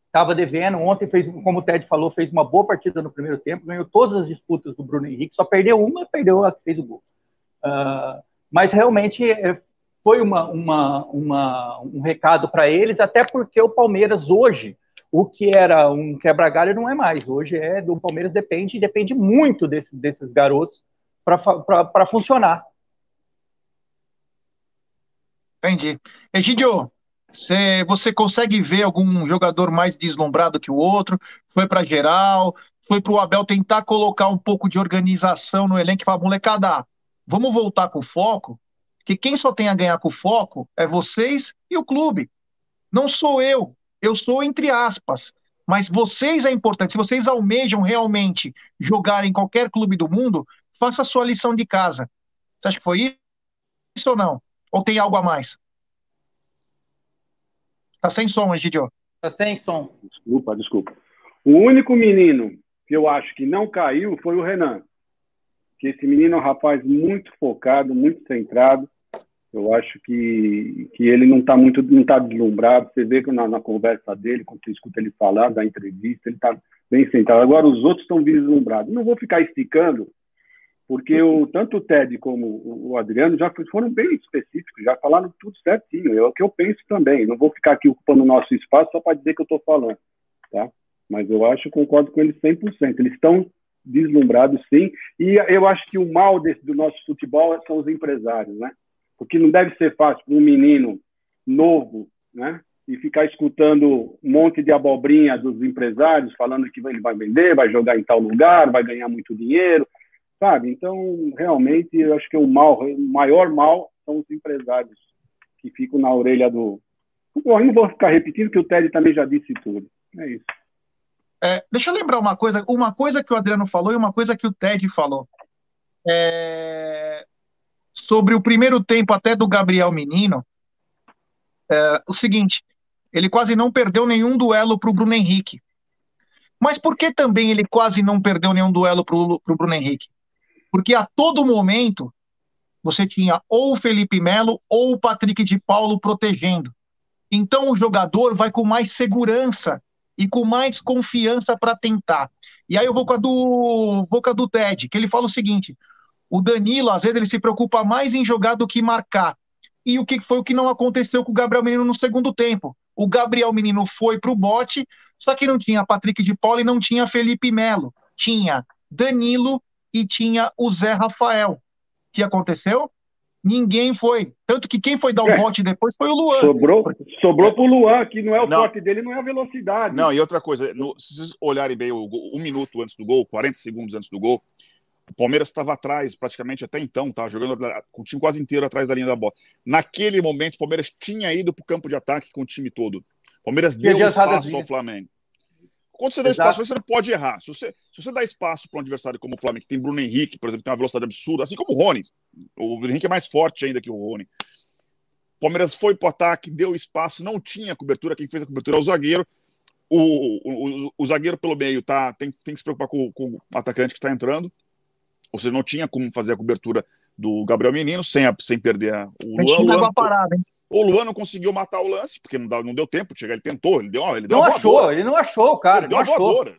estava devendo. Ontem fez, como o Ted falou, fez uma boa partida no primeiro tempo, ganhou todas as disputas do Bruno Henrique, só perdeu uma, perdeu a que fez o gol. Uh, mas realmente é, foi uma, uma, uma, um recado para eles, até porque o Palmeiras hoje o que era um quebra-galho não é mais. Hoje é do Palmeiras depende depende muito desse, desses garotos para funcionar. Entendi. Egidio, você, você consegue ver algum jogador mais deslumbrado que o outro? Foi para geral, foi para o Abel tentar colocar um pouco de organização no elenco e falar, molecada, vamos voltar com o foco, que quem só tem a ganhar com o foco é vocês e o clube. Não sou eu, eu sou entre aspas, mas vocês é importante. Se vocês almejam realmente jogar em qualquer clube do mundo, faça a sua lição de casa. Você acha que foi isso ou não? Ou tem algo a mais? Tá sem som, Egidio. Tá sem som. Desculpa, desculpa. O único menino que eu acho que não caiu foi o Renan. Que esse menino é um rapaz muito focado, muito centrado. Eu acho que, que ele não está muito não tá deslumbrado. Você vê que na, na, conversa dele, quando você escuta ele falar da entrevista, ele está bem centrado. Agora os outros estão deslumbrados. Não vou ficar esticando, porque o, tanto o Ted como o Adriano já foram bem específicos, já falaram tudo certinho. É o que eu penso também. Não vou ficar aqui ocupando o nosso espaço só para dizer que eu estou falando. Tá? Mas eu acho, concordo com eles 100%. Eles estão deslumbrados, sim. E eu acho que o mal desse, do nosso futebol são os empresários, né? Porque não deve ser fácil para um menino novo, né? E ficar escutando um monte de abobrinha dos empresários falando que ele vai vender, vai jogar em tal lugar, vai ganhar muito dinheiro, sabe? Então, realmente, eu acho que o mal, o maior mal são os empresários que ficam na orelha do. Eu não vou ficar repetindo que o Ted também já disse tudo. É isso. É, deixa eu lembrar uma coisa, uma coisa que o Adriano falou e uma coisa que o Ted falou. É, sobre o primeiro tempo até do Gabriel Menino, é, o seguinte, ele quase não perdeu nenhum duelo para o Bruno Henrique. Mas por que também ele quase não perdeu nenhum duelo para o Bruno Henrique? Porque a todo momento você tinha ou o Felipe Melo ou o Patrick de Paulo protegendo. Então o jogador vai com mais segurança e com mais confiança para tentar. E aí eu vou com a do, vou com a do Ted, que ele fala o seguinte: o Danilo, às vezes, ele se preocupa mais em jogar do que marcar. E o que foi o que não aconteceu com o Gabriel Menino no segundo tempo? O Gabriel Menino foi para o bote, só que não tinha Patrick de Paula e não tinha Felipe Melo. Tinha Danilo e tinha o Zé Rafael. O que aconteceu? Ninguém foi. Tanto que quem foi dar o é. bote depois foi o Luan. Sobrou, sobrou pro Luan, que não é o não. forte dele, não é a velocidade. Não, e outra coisa, no, se vocês olharem bem o, um minuto antes do gol, 40 segundos antes do gol, o Palmeiras estava atrás, praticamente até então, estava jogando com o time quase inteiro atrás da linha da bola. Naquele momento, o Palmeiras tinha ido para o campo de ataque com o time todo. O Palmeiras deu espaço ao Flamengo. Quando você dá Exato. espaço, você não pode errar. Se você, se você dá espaço para um adversário como o Flamengo, que tem Bruno Henrique, por exemplo, tem uma velocidade absurda, assim como o Rony. O Bruno Henrique é mais forte ainda que o Rony. O Palmeiras foi para o ataque, deu espaço, não tinha cobertura. Quem fez a cobertura é o zagueiro. O, o, o, o zagueiro pelo meio tá, tem, tem que se preocupar com, com o atacante que está entrando ou seja, não tinha como fazer a cobertura do Gabriel Menino sem, a, sem perder a, o Luan. Luan parada, hein? O Luan não conseguiu matar o lance, porque não, dá, não deu tempo de chegar. Ele tentou, ele deu, ele deu não achou, ele não achou, cara. Ele deu não achou.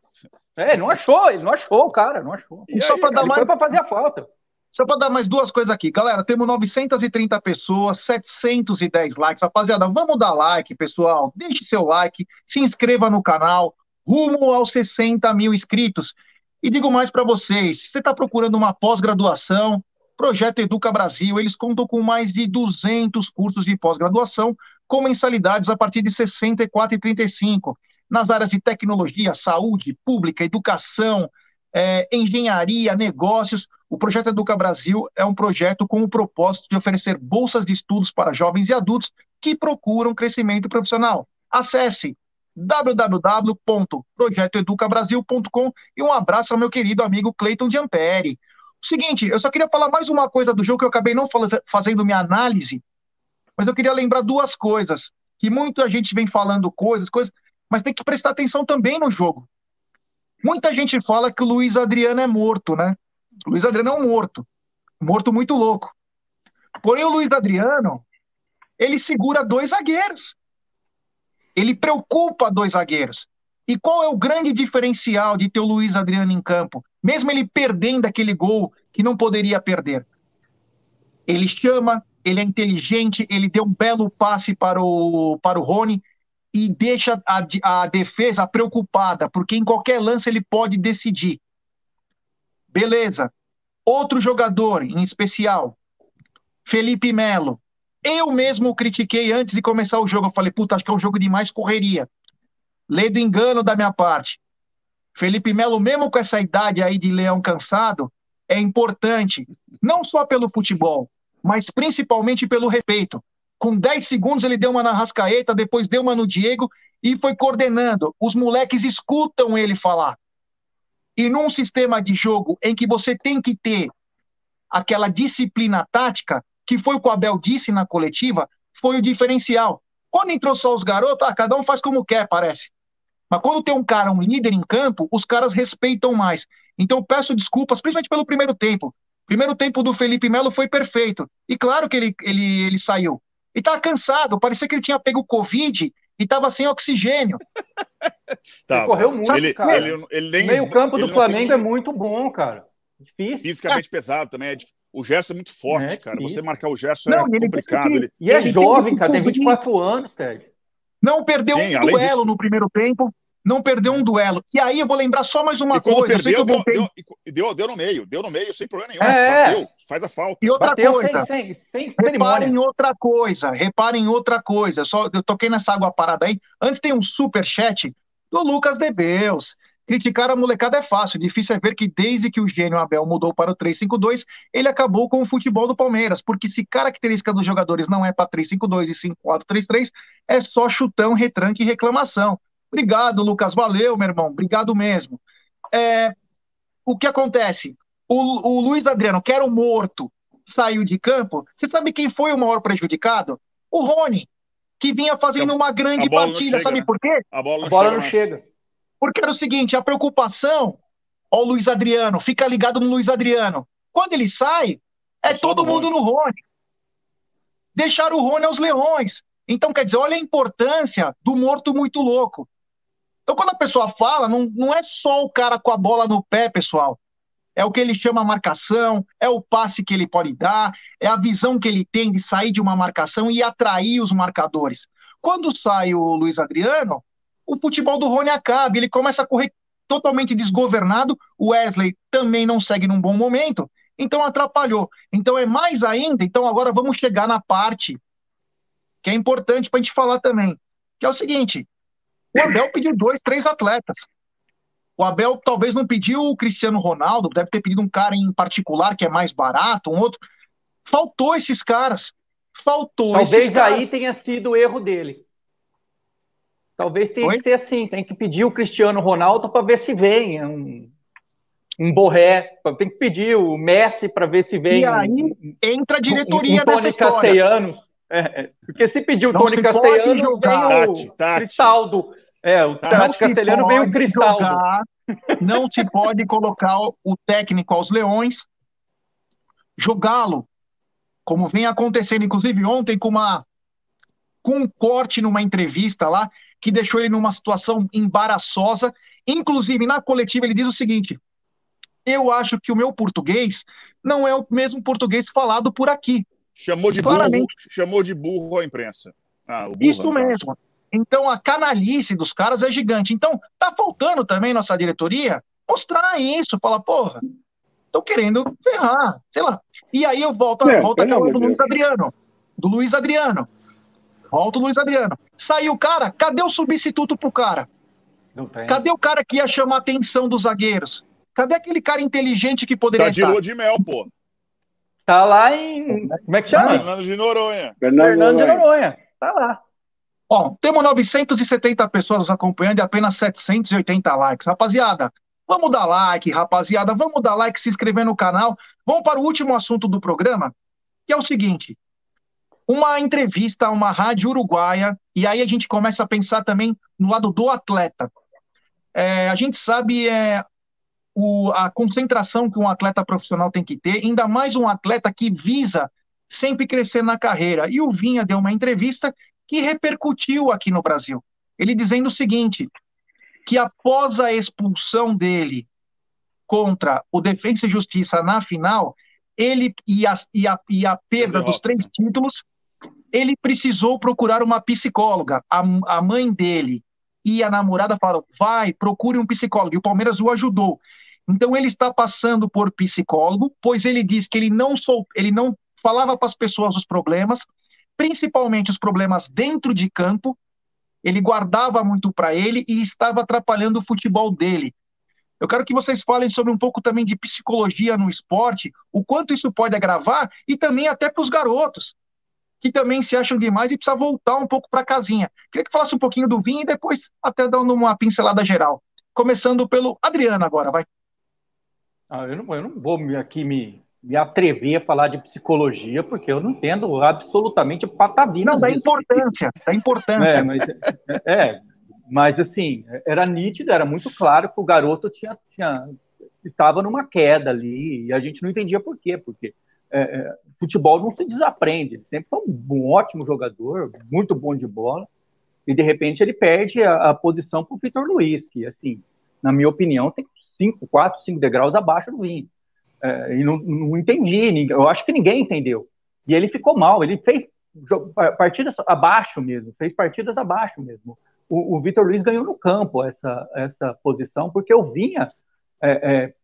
É, não achou, ele não achou, cara, não achou. E, e só para dar mais. para fazer a falta. Só para dar mais duas coisas aqui. Galera, temos 930 pessoas, 710 likes. Rapaziada, vamos dar like, pessoal. Deixe seu like, se inscreva no canal, rumo aos 60 mil inscritos. E digo mais para vocês: se você está procurando uma pós-graduação, Projeto Educa Brasil, eles contam com mais de 200 cursos de pós-graduação, com mensalidades a partir de R$ 64,35, nas áreas de tecnologia, saúde, pública, educação, é, engenharia, negócios. O Projeto Educa Brasil é um projeto com o propósito de oferecer bolsas de estudos para jovens e adultos que procuram crescimento profissional. Acesse www.projetoeducabrasil.com e um abraço ao meu querido amigo Cleiton Giamperi. Seguinte, eu só queria falar mais uma coisa do jogo que eu acabei não fazendo minha análise, mas eu queria lembrar duas coisas, que muita gente vem falando coisas, coisas, mas tem que prestar atenção também no jogo. Muita gente fala que o Luiz Adriano é morto, né? O Luiz Adriano é um morto. Morto muito louco. Porém, o Luiz Adriano, ele segura dois zagueiros. Ele preocupa dois zagueiros. E qual é o grande diferencial de ter o Luiz Adriano em campo? Mesmo ele perdendo aquele gol que não poderia perder. Ele chama, ele é inteligente, ele deu um belo passe para o, para o Rony e deixa a, a defesa preocupada, porque em qualquer lance ele pode decidir. Beleza. Outro jogador em especial, Felipe Melo. Eu mesmo critiquei antes de começar o jogo. Eu falei, puta, acho que é um jogo de mais correria. Lê do engano da minha parte. Felipe Melo, mesmo com essa idade aí de leão cansado, é importante, não só pelo futebol, mas principalmente pelo respeito. Com 10 segundos ele deu uma na Rascaeta, depois deu uma no Diego e foi coordenando. Os moleques escutam ele falar. E num sistema de jogo em que você tem que ter aquela disciplina tática, que foi o que o Abel disse na coletiva, foi o diferencial. Quando entrou só os garotos, ah, cada um faz como quer, parece. Mas quando tem um cara, um líder em campo, os caras respeitam mais. Então peço desculpas, principalmente pelo primeiro tempo. Primeiro tempo do Felipe Melo foi perfeito. E claro que ele, ele, ele saiu. E tava cansado, parecia que ele tinha pego Covid e tava sem oxigênio. *laughs* tá, ele correu muito, ele, cara. Ele, ele nem, o meio campo do Flamengo tem... é muito bom, cara. Difícil. Fisicamente é. pesado também. É o Gerson é muito forte, é, cara. Você marcar o Gerson não, é complicado. Ele... E é jovem, cara. Tem 24 anos, Ted. Não perdeu Sim, um duelo disso... no primeiro tempo. Não perdeu um duelo. E aí eu vou lembrar só mais uma coisa. Perdeu, deu, deu, deu, deu, no meio. Deu no meio sem problema nenhum. É. Bateu, faz a falta. E outra Bateu coisa. Sem, sem, sem reparem outra coisa. Reparem outra coisa. Só, eu toquei nessa água parada aí. Antes tem um super chat do Lucas Debeus. Criticar a molecada é fácil, difícil é ver que desde que o gênio Abel mudou para o 3-5-2, ele acabou com o futebol do Palmeiras, porque se característica dos jogadores não é para 3-5-2 e 5-4-3-3, é só chutão, retranque e reclamação. Obrigado, Lucas, valeu, meu irmão, obrigado mesmo. É, o que acontece? O, o Luiz Adriano, que era o morto, saiu de campo. Você sabe quem foi o maior prejudicado? O Rony, que vinha fazendo uma grande partida. Chega, sabe né? por quê? A bola não, a bola chega, não chega. Porque era o seguinte, a preocupação, ó, o Luiz Adriano, fica ligado no Luiz Adriano. Quando ele sai, é, todo mundo no Rony. Deixaram o Rony aos leões. Então, quer dizer, olha a importância do morto muito louco. Então, quando a pessoa fala, não, não é só o cara com a bola no pé, pessoal. É o que ele chama marcação, é o passe que ele pode dar, é a visão que ele tem de sair de uma marcação e atrair os marcadores. Quando sai o Luiz Adriano, o futebol do Rony acaba, ele começa a correr totalmente desgovernado, o Wesley também não segue num bom momento, então atrapalhou. Então é mais ainda, então agora vamos chegar na parte que é importante para a gente falar também, que é o seguinte, o Abel pediu dois, três atletas. O Abel talvez não pediu o Cristiano Ronaldo, deve ter pedido um cara em particular que é mais barato, um outro. Faltou esses caras. Faltou Talvez esses caras. aí tenha sido o erro dele. Talvez tenha Oi? que ser assim, tem que pedir o Cristiano Ronaldo para ver se vem um, um Borré, tem que pedir o Messi para ver se vem. E aí um, entra a diretoria um, um Tony nessa Castellanos. É, é, porque se pedir o Tony Castellanos, jogar. vem o Tati, Tati. Cristaldo. É, o Tati Castelhano vem o Cristaldo. Jogar, não se pode colocar o técnico aos leões, jogá-lo, como vem acontecendo, inclusive ontem, com uma com um corte numa entrevista lá, que deixou ele numa situação embaraçosa. Inclusive, na coletiva, ele diz o seguinte: eu acho que o meu português não é o mesmo português falado por aqui. Chamou de Claramente. burro, chamou de burro a imprensa. Ah, burro, Isso mesmo. Então a canalice dos caras é gigante. Então tá faltando também nossa diretoria mostrar isso, falar, porra, estão querendo ferrar, sei lá. E aí eu volto, é, volto aquela do Luiz Adriano. Do Luiz Adriano. Volta o Luiz Adriano. Saiu o cara, cadê o substituto pro cara? Cadê o cara que ia chamar a atenção dos zagueiros? Cadê aquele cara inteligente que poderia tá de lua de mel, pô. Tá lá em. Como é que chama? Fernando de Noronha. Fernando de Noronha. Tá lá. Ó, temos 970 pessoas nos acompanhando e apenas 780 likes. Rapaziada, vamos dar like, rapaziada. Vamos dar like, se inscrever no canal. Vamos para o último assunto do programa, que é o seguinte: uma entrevista a uma rádio uruguaia, e aí a gente começa a pensar também no lado do atleta. É, a gente sabe é, o, a concentração que um atleta profissional tem que ter, ainda mais um atleta que visa sempre crescer na carreira. E o Vinha deu uma entrevista que repercutiu aqui no Brasil. Ele dizendo o seguinte: que após a expulsão dele contra o Defensa e Justiça na final, ele e a, e a, e a perda dos três títulos, ele precisou procurar uma psicóloga. A, a mãe dele e a namorada falaram: vai, procure um psicólogo. E o Palmeiras o ajudou. Então ele está passando por psicólogo, pois ele diz que ele não, ele não falava para as pessoas os problemas, principalmente os problemas dentro de campo. Ele guardava muito para ele e estava atrapalhando o futebol dele. Eu quero que vocês falem sobre um pouco também de psicologia no esporte, o quanto isso pode agravar e também até para os garotos que também se acham demais e precisa voltar um pouco para a casinha. Queria que falasse um pouquinho do vinho e depois até dando uma pincelada geral. Começando pelo Adriano agora, vai. Ah, eu, não, eu não vou aqui me, me atrever a falar de psicologia, porque eu não entendo absolutamente patavina. Não, da importância, da importância. É, mas, é, mas assim, era nítido, era muito claro que o garoto tinha, tinha, estava numa queda ali, e a gente não entendia por quê, porque é, é, futebol não se desaprende. Ele sempre foi um, ótimo jogador, muito bom de bola, e de repente ele perde a, a posição para o Vitor Luiz, que, assim, na minha opinião, tem cinco, quatro, cinco degraus abaixo do Vinho. É, e não, não entendi, eu acho que ninguém entendeu. E ele ficou mal, ele fez partidas abaixo mesmo, fez partidas abaixo mesmo. O, o Vitor Luiz ganhou no campo essa, essa posição, porque o Vinha é, é,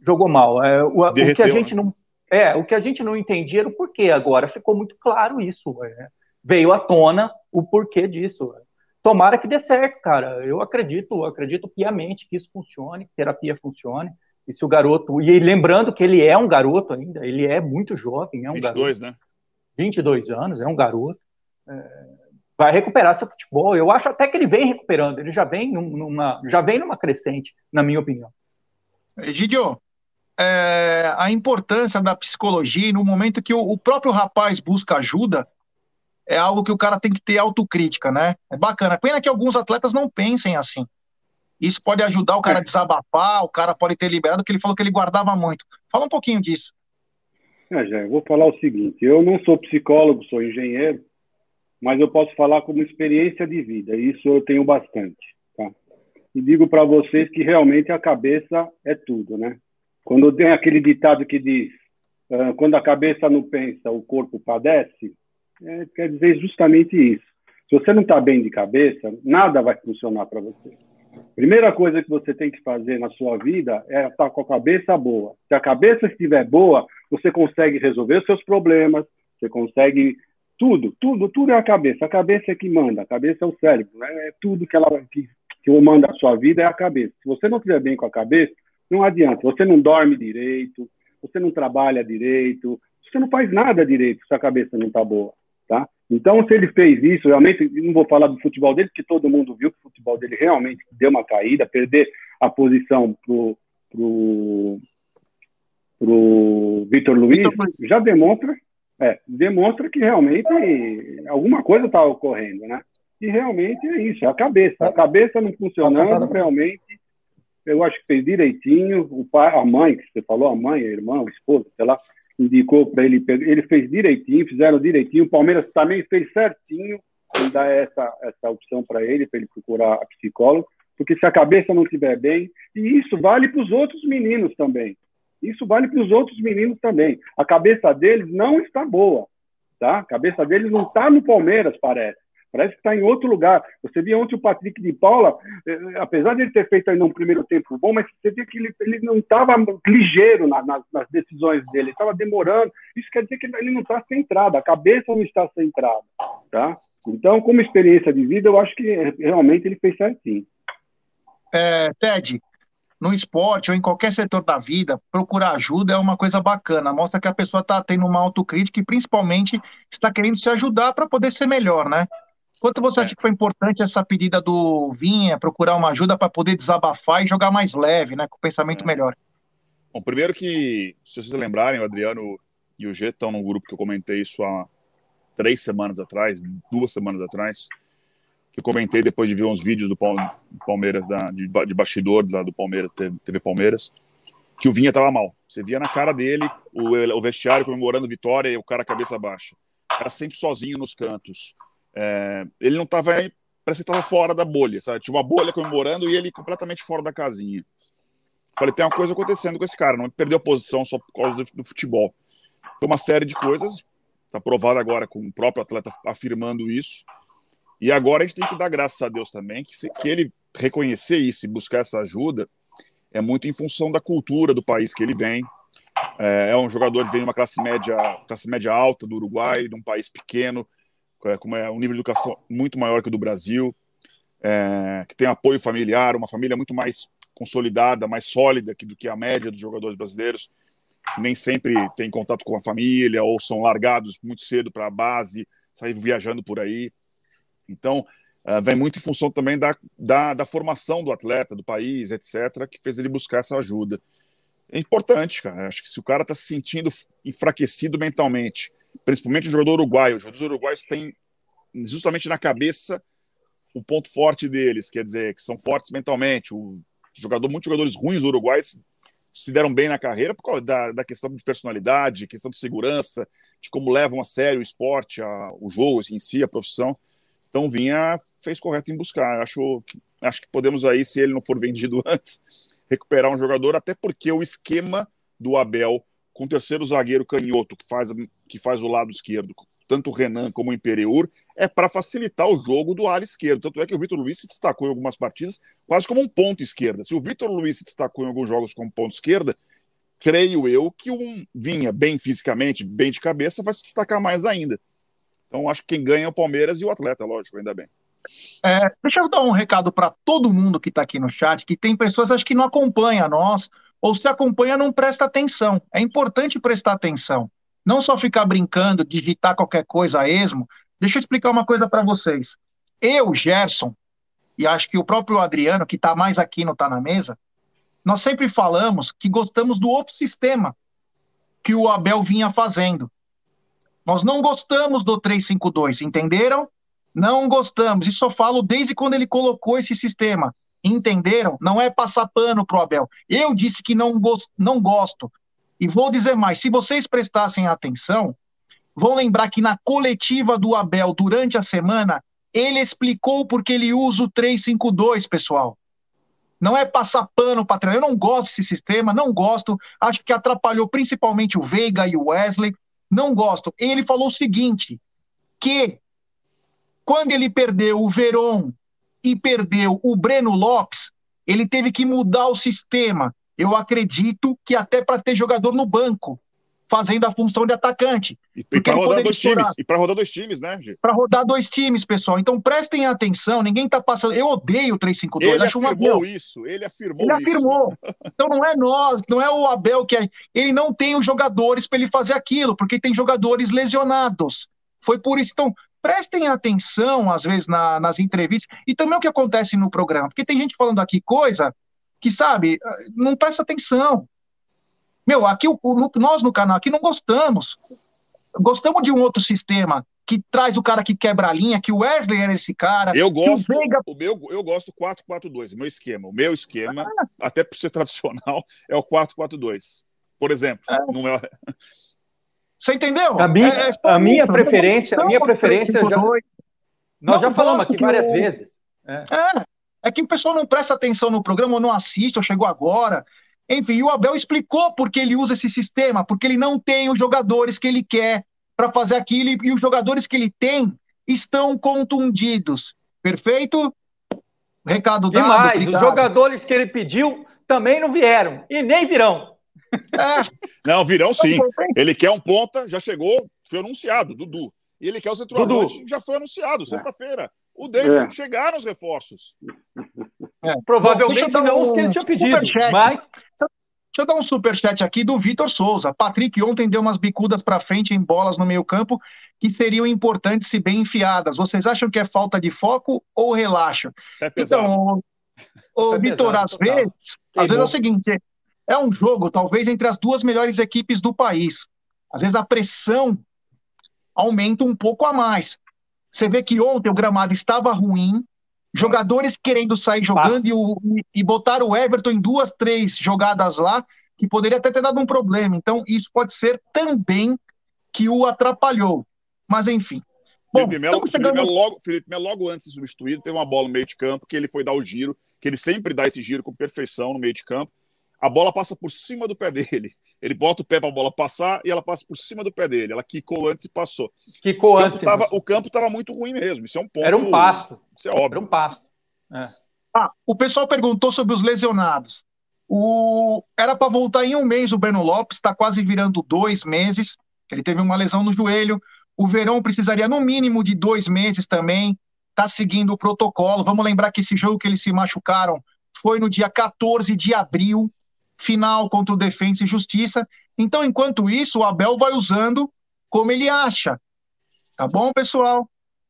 jogou mal. É, o, o, que a gente não é, o que a gente não entendia era o porquê. Agora ficou muito claro isso. É. Veio à tona o porquê disso. Tomara que dê certo, cara. Eu acredito, acredito piamente que isso funcione, que terapia funcione. E se o garoto. E lembrando que ele é um garoto ainda, ele é muito jovem, é um 22, garoto. né? 22 anos, é um garoto. É, vai recuperar seu futebol. Eu acho até que ele vem recuperando, ele já vem numa, já vem numa crescente, na minha opinião. Egidio, é, a importância da psicologia no momento que o, o, próprio rapaz busca ajuda, é algo que o cara tem que ter autocrítica, né? É bacana. Pena que alguns atletas não pensem assim. Isso pode ajudar o cara a desabafar, o cara pode ter liberado, porque ele falou que ele guardava muito. Fala um pouquinho disso. É, já, eu vou falar o seguinte: eu não sou psicólogo, sou engenheiro, mas eu posso falar como experiência de vida, e isso eu tenho bastante. Tá? E digo para vocês que realmente a cabeça é tudo, né? Quando tem aquele ditado que diz: uh, quando a cabeça não pensa, o corpo padece, é, quer dizer justamente isso. Se você não está bem de cabeça, nada vai funcionar para você. Primeira coisa que você tem que fazer na sua vida é estar tá com a cabeça boa. Se a cabeça estiver boa, você consegue resolver os seus problemas, você consegue tudo, tudo, tudo é a cabeça. A cabeça é que manda, a cabeça é o cérebro, né? é tudo que ela que, que manda a sua vida é a cabeça. Se você não estiver bem com a cabeça, não adianta. Você não dorme direito, você não trabalha direito, você não faz nada direito se a cabeça não está boa, tá? Então, se ele fez isso, realmente, não vou falar do futebol dele, porque todo mundo viu que o futebol dele realmente deu uma caída, perder a posição pro, pro, pro Vitor Luiz, já demonstra, é, demonstra que realmente alguma coisa está ocorrendo, né? E realmente é isso, é a cabeça. A cabeça não funcionando, realmente eu acho que fez direitinho. O pai, a mãe, que você falou, a mãe, a irmã, o esposo, sei lá, indicou para ele, ele fez direitinho, fizeram direitinho. O Palmeiras também fez certinho em dar essa, essa opção para ele, para ele procurar a psicólogo. porque se a cabeça não estiver bem, e isso vale para os outros meninos também. Isso vale para os outros meninos também. A cabeça deles não está boa, tá? A cabeça deles não está no Palmeiras, parece. Parece que está em outro lugar. Você via ontem o Patrick de Paula, eh, apesar de ele ter feito ainda um primeiro tempo bom, mas você vê que ele, ele não estava ligeiro na, na, nas decisões dele, estava demorando. Isso quer dizer que ele não está centrado, a cabeça não está centrada. Tá? Então, como experiência de vida, eu acho que realmente ele fez certinho. É, Ted, no esporte ou em qualquer setor da vida, procurar ajuda é uma coisa bacana. Mostra que a pessoa está tendo uma autocrítica e principalmente está querendo se ajudar para poder ser melhor, né? Quanto você é. acha que foi importante essa pedida do Vinha, procurar uma ajuda para poder desabafar e jogar mais leve, né? Com o pensamento é. melhor. Bom, primeiro que, se vocês lembrarem, o Adriano e o G estão num grupo que eu comentei isso há três semanas atrás, duas semanas atrás, que eu comentei depois de ver uns vídeos do Palmeiras, da, de, de bastidor do Palmeiras, TV Palmeiras, que o Vinha estava mal. Você via na cara dele o, o vestiário comemorando vitória e o cara cabeça baixa. Era sempre sozinho nos cantos. É, ele não estava parece que estava fora da bolha, sabe? Tinha uma bolha comemorando e ele completamente fora da casinha. Falei, tem uma coisa acontecendo com esse cara, não perdeu a posição só por causa do, do futebol. Tem uma série de coisas, está provado agora com o próprio atleta afirmando isso. E agora a gente tem que dar graças a Deus também que, se, que ele reconhecer isso e buscar essa ajuda é muito em função da cultura do país que ele vem. É, é um jogador que vem de uma classe média, classe média alta do Uruguai, de um país pequeno, como é um nível de educação muito maior que o do Brasil, é, que tem apoio familiar, uma família muito mais consolidada, mais sólida que, do que a média dos jogadores brasileiros, que nem sempre tem contato com a família ou são largados muito cedo para a base, sair viajando por aí. Então, é, vem muito em função também da, da, da, formação do atleta, do país, etc., que fez ele buscar essa ajuda. É importante, cara. Acho que se o cara está se sentindo enfraquecido mentalmente, principalmente o jogador uruguaio. Os jogadores uruguaios têm justamente na cabeça o ponto forte deles, quer dizer, que são fortes mentalmente. O jogador, muitos jogadores ruins uruguaios se deram bem na carreira por causa da, da questão de personalidade, questão de segurança, de como levam a sério o esporte, a, o jogo em si, a profissão. Então, Vinha fez correto em buscar. Acho, acho que podemos aí, se ele não for vendido *laughs* antes, recuperar um jogador, até porque o esquema do Abel com o terceiro zagueiro canhoto que faz, que faz o lado esquerdo, tanto o Renan como o Imperiur, é para facilitar o jogo do ala esquerdo. Tanto é que o Vitor Luiz se destacou em algumas partidas quase como um ponto esquerda. Se o Vitor Luiz se destacou em alguns jogos como ponto esquerda, creio eu que um vinha bem fisicamente, bem de cabeça, vai se destacar mais ainda. Então acho que quem ganha é o Palmeiras e o atleta, lógico, ainda bem. É, deixa eu dar um recado para todo mundo que está aqui no chat, que tem pessoas acho que não acompanham nós, ou se acompanha, não presta atenção. É importante prestar atenção. Não só ficar brincando, digitar qualquer coisa a esmo. Deixa eu explicar uma coisa para vocês. Eu, Gerson, e acho que o próprio Adriano, que está mais aqui, não está na mesa, nós sempre falamos que gostamos do outro sistema que o Abel vinha fazendo. Nós não gostamos do 352, entenderam? Não gostamos. E só falo desde quando ele colocou esse sistema. Entenderam? Não é passar pano pro Abel. Eu disse que não, gost, não gosto. E vou dizer mais: se vocês prestassem atenção, vão lembrar que na coletiva do Abel durante a semana, ele explicou porque ele usa o 352, pessoal. Não é passar pano para treinar. Eu não gosto desse sistema, não gosto. Acho que atrapalhou principalmente o Veiga e o Wesley. Não gosto. Ele falou o seguinte: que quando ele perdeu o Veron e perdeu o Breno Lopes, ele teve que mudar o sistema. Eu acredito que até para ter jogador no banco, fazendo a função de atacante. E para rodar dois times, e para rodar dois times, né, Para rodar dois times, pessoal. Então prestem atenção, ninguém está passando. Eu odeio o 352, ele acho afirmou uma isso, ele afirmou Ele isso. afirmou. *laughs* Então não é nós, não é o Abel que é... ele não tem os jogadores para ele fazer aquilo, porque tem jogadores lesionados. Foi por isso. Então, prestem atenção, às vezes, na, nas entrevistas, e também o que acontece no programa, porque tem gente falando aqui coisa que, sabe, não presta atenção. Meu, aqui o, no, nós no canal aqui não gostamos. Gostamos de um outro sistema que traz o cara que quebra a linha, que o Wesley era esse cara. Eu gosto, o, Veiga... o meu, eu gosto 4-4-2, meu esquema. O meu esquema, ah. até por ser *laughs* tradicional, é o 4-4-2. Por exemplo, é. no meu... Você entendeu? A minha, é, é a minha preferência, a minha preferência já, nós já falamos aqui várias vezes. É. é. É que o pessoal não presta atenção no programa, ou não assiste, ou chegou agora. Enfim, o Abel explicou por que ele usa esse sistema, porque ele não tem os jogadores que ele quer para fazer aquilo, e os jogadores que ele tem estão contundidos. Perfeito? Recado dado. Demais. Obrigado. Os jogadores que ele pediu também não vieram e nem virão. É. Não, virão sim. Ele quer um ponta, já chegou, foi anunciado, Dudu. E ele quer o centroavante, já foi anunciado, sexta-feira. O David, é. chegaram os reforços. É. Provavelmente Bom, não um os que ele tinha pedido, mas... Deixa eu dar um superchat aqui do Vitor Souza. Patrick ontem deu umas bicudas para frente em bolas no meio campo que seriam importantes se bem enfiadas. Vocês acham que é falta de foco ou relaxo? É então, o, é Vitor, às vezes, às vezes é o seguinte, é um jogo talvez entre as duas melhores equipes do país. Às vezes a pressão aumenta um pouco a mais. Você vê que ontem o gramado estava ruim, jogadores querendo sair jogando e, o, e botar o Everton em duas, três jogadas lá, que poderia até ter dado um problema. Então, isso pode ser também que o atrapalhou. Mas, enfim. Bom, Felipe, Melo, chegando... Felipe, Melo logo, Felipe Melo, logo antes de substituído, teve uma bola no meio de campo que ele foi dar o giro, que ele sempre dá esse giro com perfeição no meio de campo. A bola passa por cima do pé dele. Ele bota o pé para a bola passar e ela passa por cima do pé dele. Ela quicou antes e passou. Quicou o antes. Tava, o campo estava muito ruim mesmo. Isso é um ponto. Era um pasto. Isso é óbvio. Era um pasto. É. Ah, o pessoal perguntou sobre os lesionados. O... Era para voltar em um mês o Breno Lopes, está quase virando dois meses. Ele teve uma lesão no joelho. O Verão precisaria no mínimo de dois meses também. Está seguindo o protocolo. Vamos lembrar que esse jogo que eles se machucaram foi no dia 14 de abril final contra o Defensa e Justiça. Então, enquanto isso, o Abel vai usando como ele acha. Tá bom, pessoal?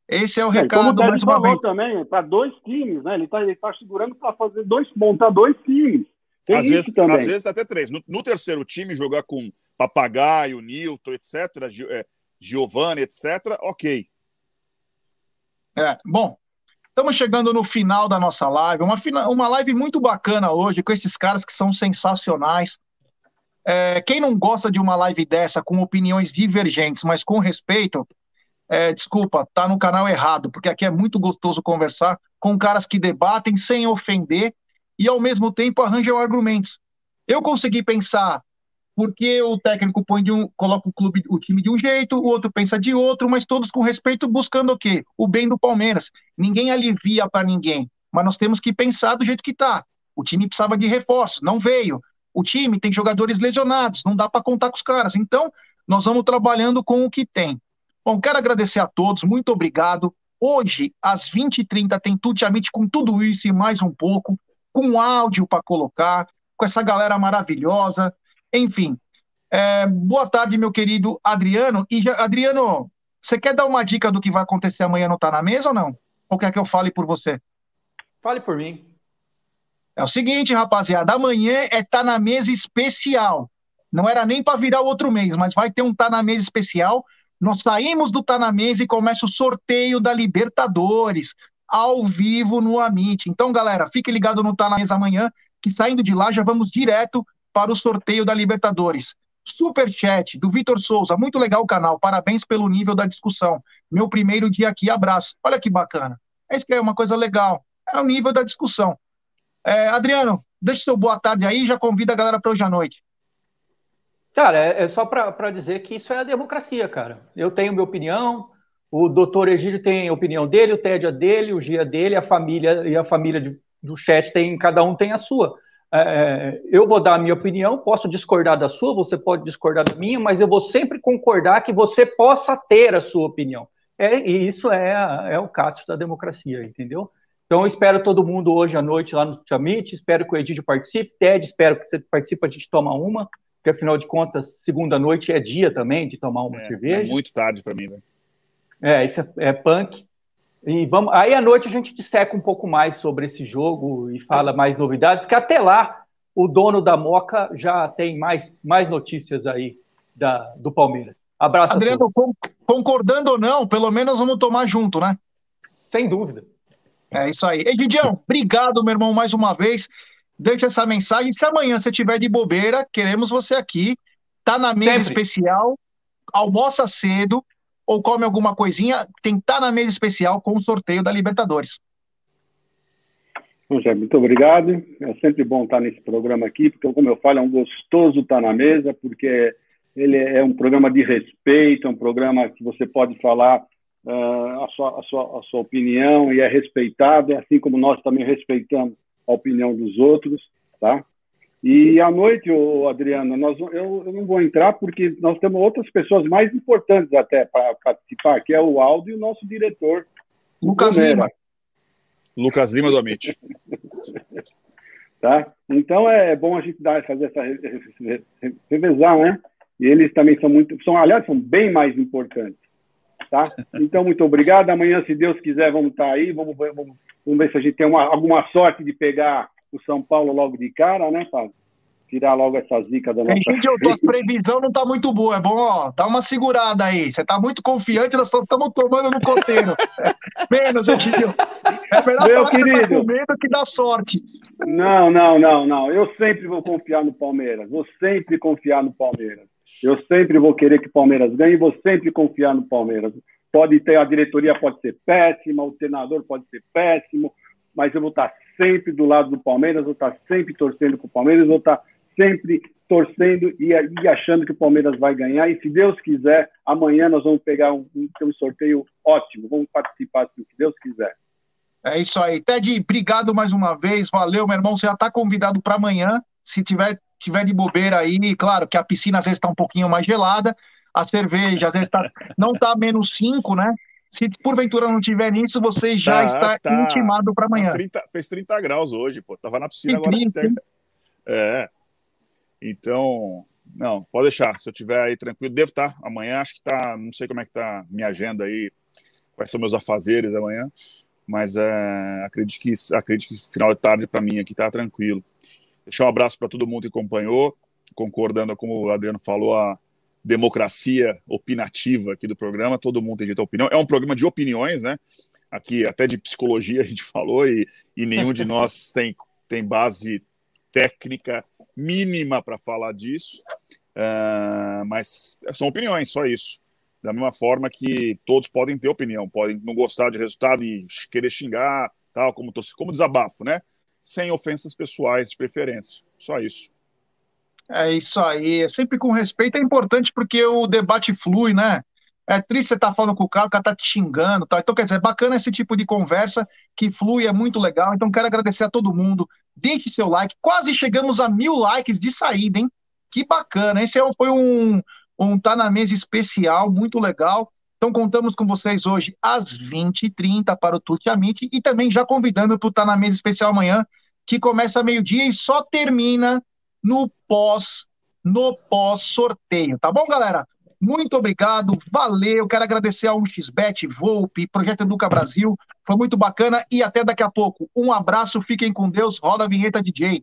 Esse é o é, recado como mais uma vez. também, para dois times, né? Ele está tá segurando para fazer dois, montar dois times. Tem às, vezes, também. às vezes até três. No, no, terceiro time, jogar com Papagaio, Nilton, etc., é, Giovanni, etc., ok. É, bom, Estamos chegando no final da nossa live, uma, uma live muito bacana hoje, com esses caras que são sensacionais. É, quem não gosta de uma live dessa, com opiniões divergentes, mas com respeito, é, desculpa, tá no canal errado, porque aqui é muito gostoso conversar com caras que debatem sem ofender e, ao mesmo tempo, arranjam argumentos. Eu consegui pensar porque o técnico põe de um, coloca o clube, o time de um jeito, o outro pensa de outro, mas todos com respeito, buscando o quê? O bem do Palmeiras. Ninguém alivia para ninguém, mas nós temos que pensar do jeito que está. O time precisava de reforços, não veio. O time tem jogadores lesionados, não dá para contar com os caras. Então, nós vamos trabalhando com o que tem. Bom, quero agradecer a todos, muito obrigado. Hoje, às 20h30, tem Tutiamite com tudo isso e mais um pouco, com áudio para colocar, com essa galera maravilhosa. Enfim, é, boa tarde, meu querido Adriano. E já, Adriano, você quer dar uma dica do que vai acontecer amanhã no Tá na Mesa ou não? Ou quer que eu fale por você? Fale por mim. É o seguinte, rapaziada, amanhã é Tá na Mesa especial. Não era nem para virar o outro mês, mas vai ter um Tá na Mesa especial. Nós saímos do Tá na Mesa e começa o sorteio da Libertadores, ao vivo no Amit. Então, galera, fique ligado no Tá na Mesa amanhã, que saindo de lá já vamos direto para o sorteio da Libertadores. Super chat do Vitor Souza, muito legal o canal, parabéns pelo nível da discussão. Meu primeiro dia aqui, abraço. Olha que bacana. É isso que é uma coisa legal, é o nível da discussão. É, Adriano, deixa seu boa tarde aí e já convida a galera para hoje à noite. Cara, é, é só para dizer que isso é a democracia, cara. Eu tenho minha opinião, o doutor Egídio tem a opinião dele, o Ted a dele, o Gia dele, a família e a família de, do chat tem, cada um tem a sua. É, é, eu vou dar a minha opinião, posso discordar da sua, você pode discordar da minha, mas eu vou sempre concordar que você possa ter a sua opinião. É, e isso é, é o cato da democracia, entendeu? Então, eu espero todo mundo hoje à noite lá no Chamit, espero que o Edídio participe, Ted, espero que você participe, a gente toma uma, porque afinal de contas, segunda noite é dia também de tomar uma é, cerveja. É muito tarde para mim, velho. É, isso é, é punk. E vamos, aí à noite a gente disseca um pouco mais sobre esse jogo e fala mais novidades, que até lá o dono da Moca já tem mais, mais notícias aí da, do Palmeiras. Abraço. Adriano, concordando ou não, pelo menos vamos tomar junto, né? Sem dúvida. É isso aí. Edidião, obrigado, meu irmão, mais uma vez. Deixa essa mensagem. Se amanhã você tiver de bobeira, queremos você aqui. Tá na mesa Sempre. especial, almoça cedo, ou come alguma coisinha, tem que estar tá na mesa especial com o sorteio da Libertadores. José, muito obrigado. É sempre bom estar nesse programa aqui, porque, como eu falo, é um gostoso estar na mesa, porque ele é um programa de respeito, é um programa que você pode falar uh, a, sua, a, sua, a sua opinião e é respeitado, assim como nós também respeitamos a opinião dos outros, tá? E à noite, ô, Adriano, nós, eu, eu, não vou entrar porque nós temos outras pessoas mais importantes até para participar, que é o Aldo e o nosso diretor. Lucas Lima. Lucas Lima do Amit. *laughs* tá? Então é bom a gente dar, fazer essa revezar, né? E eles também são muito, são, aliás, são bem mais importantes. Tá? Então, muito obrigado. Amanhã, se Deus quiser, vamos estar aí. Vamos, vamos, vamos ver se a gente tem uma, alguma sorte de pegar o São Paulo logo de cara, né, Fábio? Tirar logo essa zica da nossa... Gente, tua previsão não tá muito boa. É bom, ó, dá uma segurada aí. Você tá muito confiante, nós estamos tomando no coteiro. *laughs* Menos, Egidio. É melhor Meu falar querido. que você tá com medo que dá sorte. Não, não, não, não. Eu sempre vou confiar no Palmeiras. Vou sempre confiar no Palmeiras. Eu sempre vou querer que o Palmeiras ganhe e vou sempre confiar no Palmeiras. Pode ter, a diretoria pode ser péssima, o treinador pode ser péssimo, mas eu vou estar sempre do lado do Palmeiras, vou estar sempre torcendo para o Palmeiras, vou estar sempre torcendo e, e, achando que o Palmeiras vai ganhar. E se Deus quiser, amanhã nós vamos pegar um, um sorteio ótimo, vamos participar se Deus quiser. É isso aí. Ted, obrigado mais uma vez. Valeu, meu irmão. Você já está convidado para amanhã. Se tiver, tiver de bobeira aí, claro que a piscina às vezes está um pouquinho mais gelada, a cerveja às vezes tá, não está menos 5, né? Se porventura não tiver nisso, você já tá, está tá, intimado para amanhã. 30, fez 30 graus hoje, pô. Tava na piscina que agora. Triste, é. Então, não, pode deixar. Se eu tiver aí tranquilo, devo estar. Tá. Amanhã acho que tá. Não sei como é que tá minha agenda aí, quais são meus afazeres amanhã. Mas é, acredito que acredito que final de tarde para mim aqui tá tranquilo. Deixar um abraço para todo mundo que acompanhou, concordando com o Adriano falou, a democracia opinativa aqui do programa, todo mundo tem direito à opinião. É um programa de opiniões, né? Aqui até de psicologia a gente falou e, e nenhum de nós *laughs* tem, tem base técnica mínima para falar disso, uh, mas são opiniões, só isso. Da mesma forma que todos podem ter opinião, podem não gostar de resultado e querer xingar, tal, como, como desabafo, né? Sem ofensas pessoais de preferência. Só isso. É isso aí. É sempre com respeito é importante porque o debate flui, né? É triste você estar tá falando com o cara, o cara tá te xingando, tá? Então, quer dizer, é bacana esse tipo de conversa que flui, é muito legal. Então, quero agradecer a todo mundo. Deixe seu like. Quase chegamos a mil likes de saída, hein? Que bacana. Esse é foi um, um Tá na Mesa especial, muito legal. Então, contamos com vocês hoje às 20h30 para o Tuti Amit e também já convidando para o Tá na Mesa especial amanhã, que começa meio-dia e só termina no pós no pós sorteio, tá bom, galera? Muito obrigado, valeu. Quero agradecer a 1xBet, Volpe, Projeto Educa Brasil. Foi muito bacana e até daqui a pouco. Um abraço, fiquem com Deus. Roda a vinheta, DJ.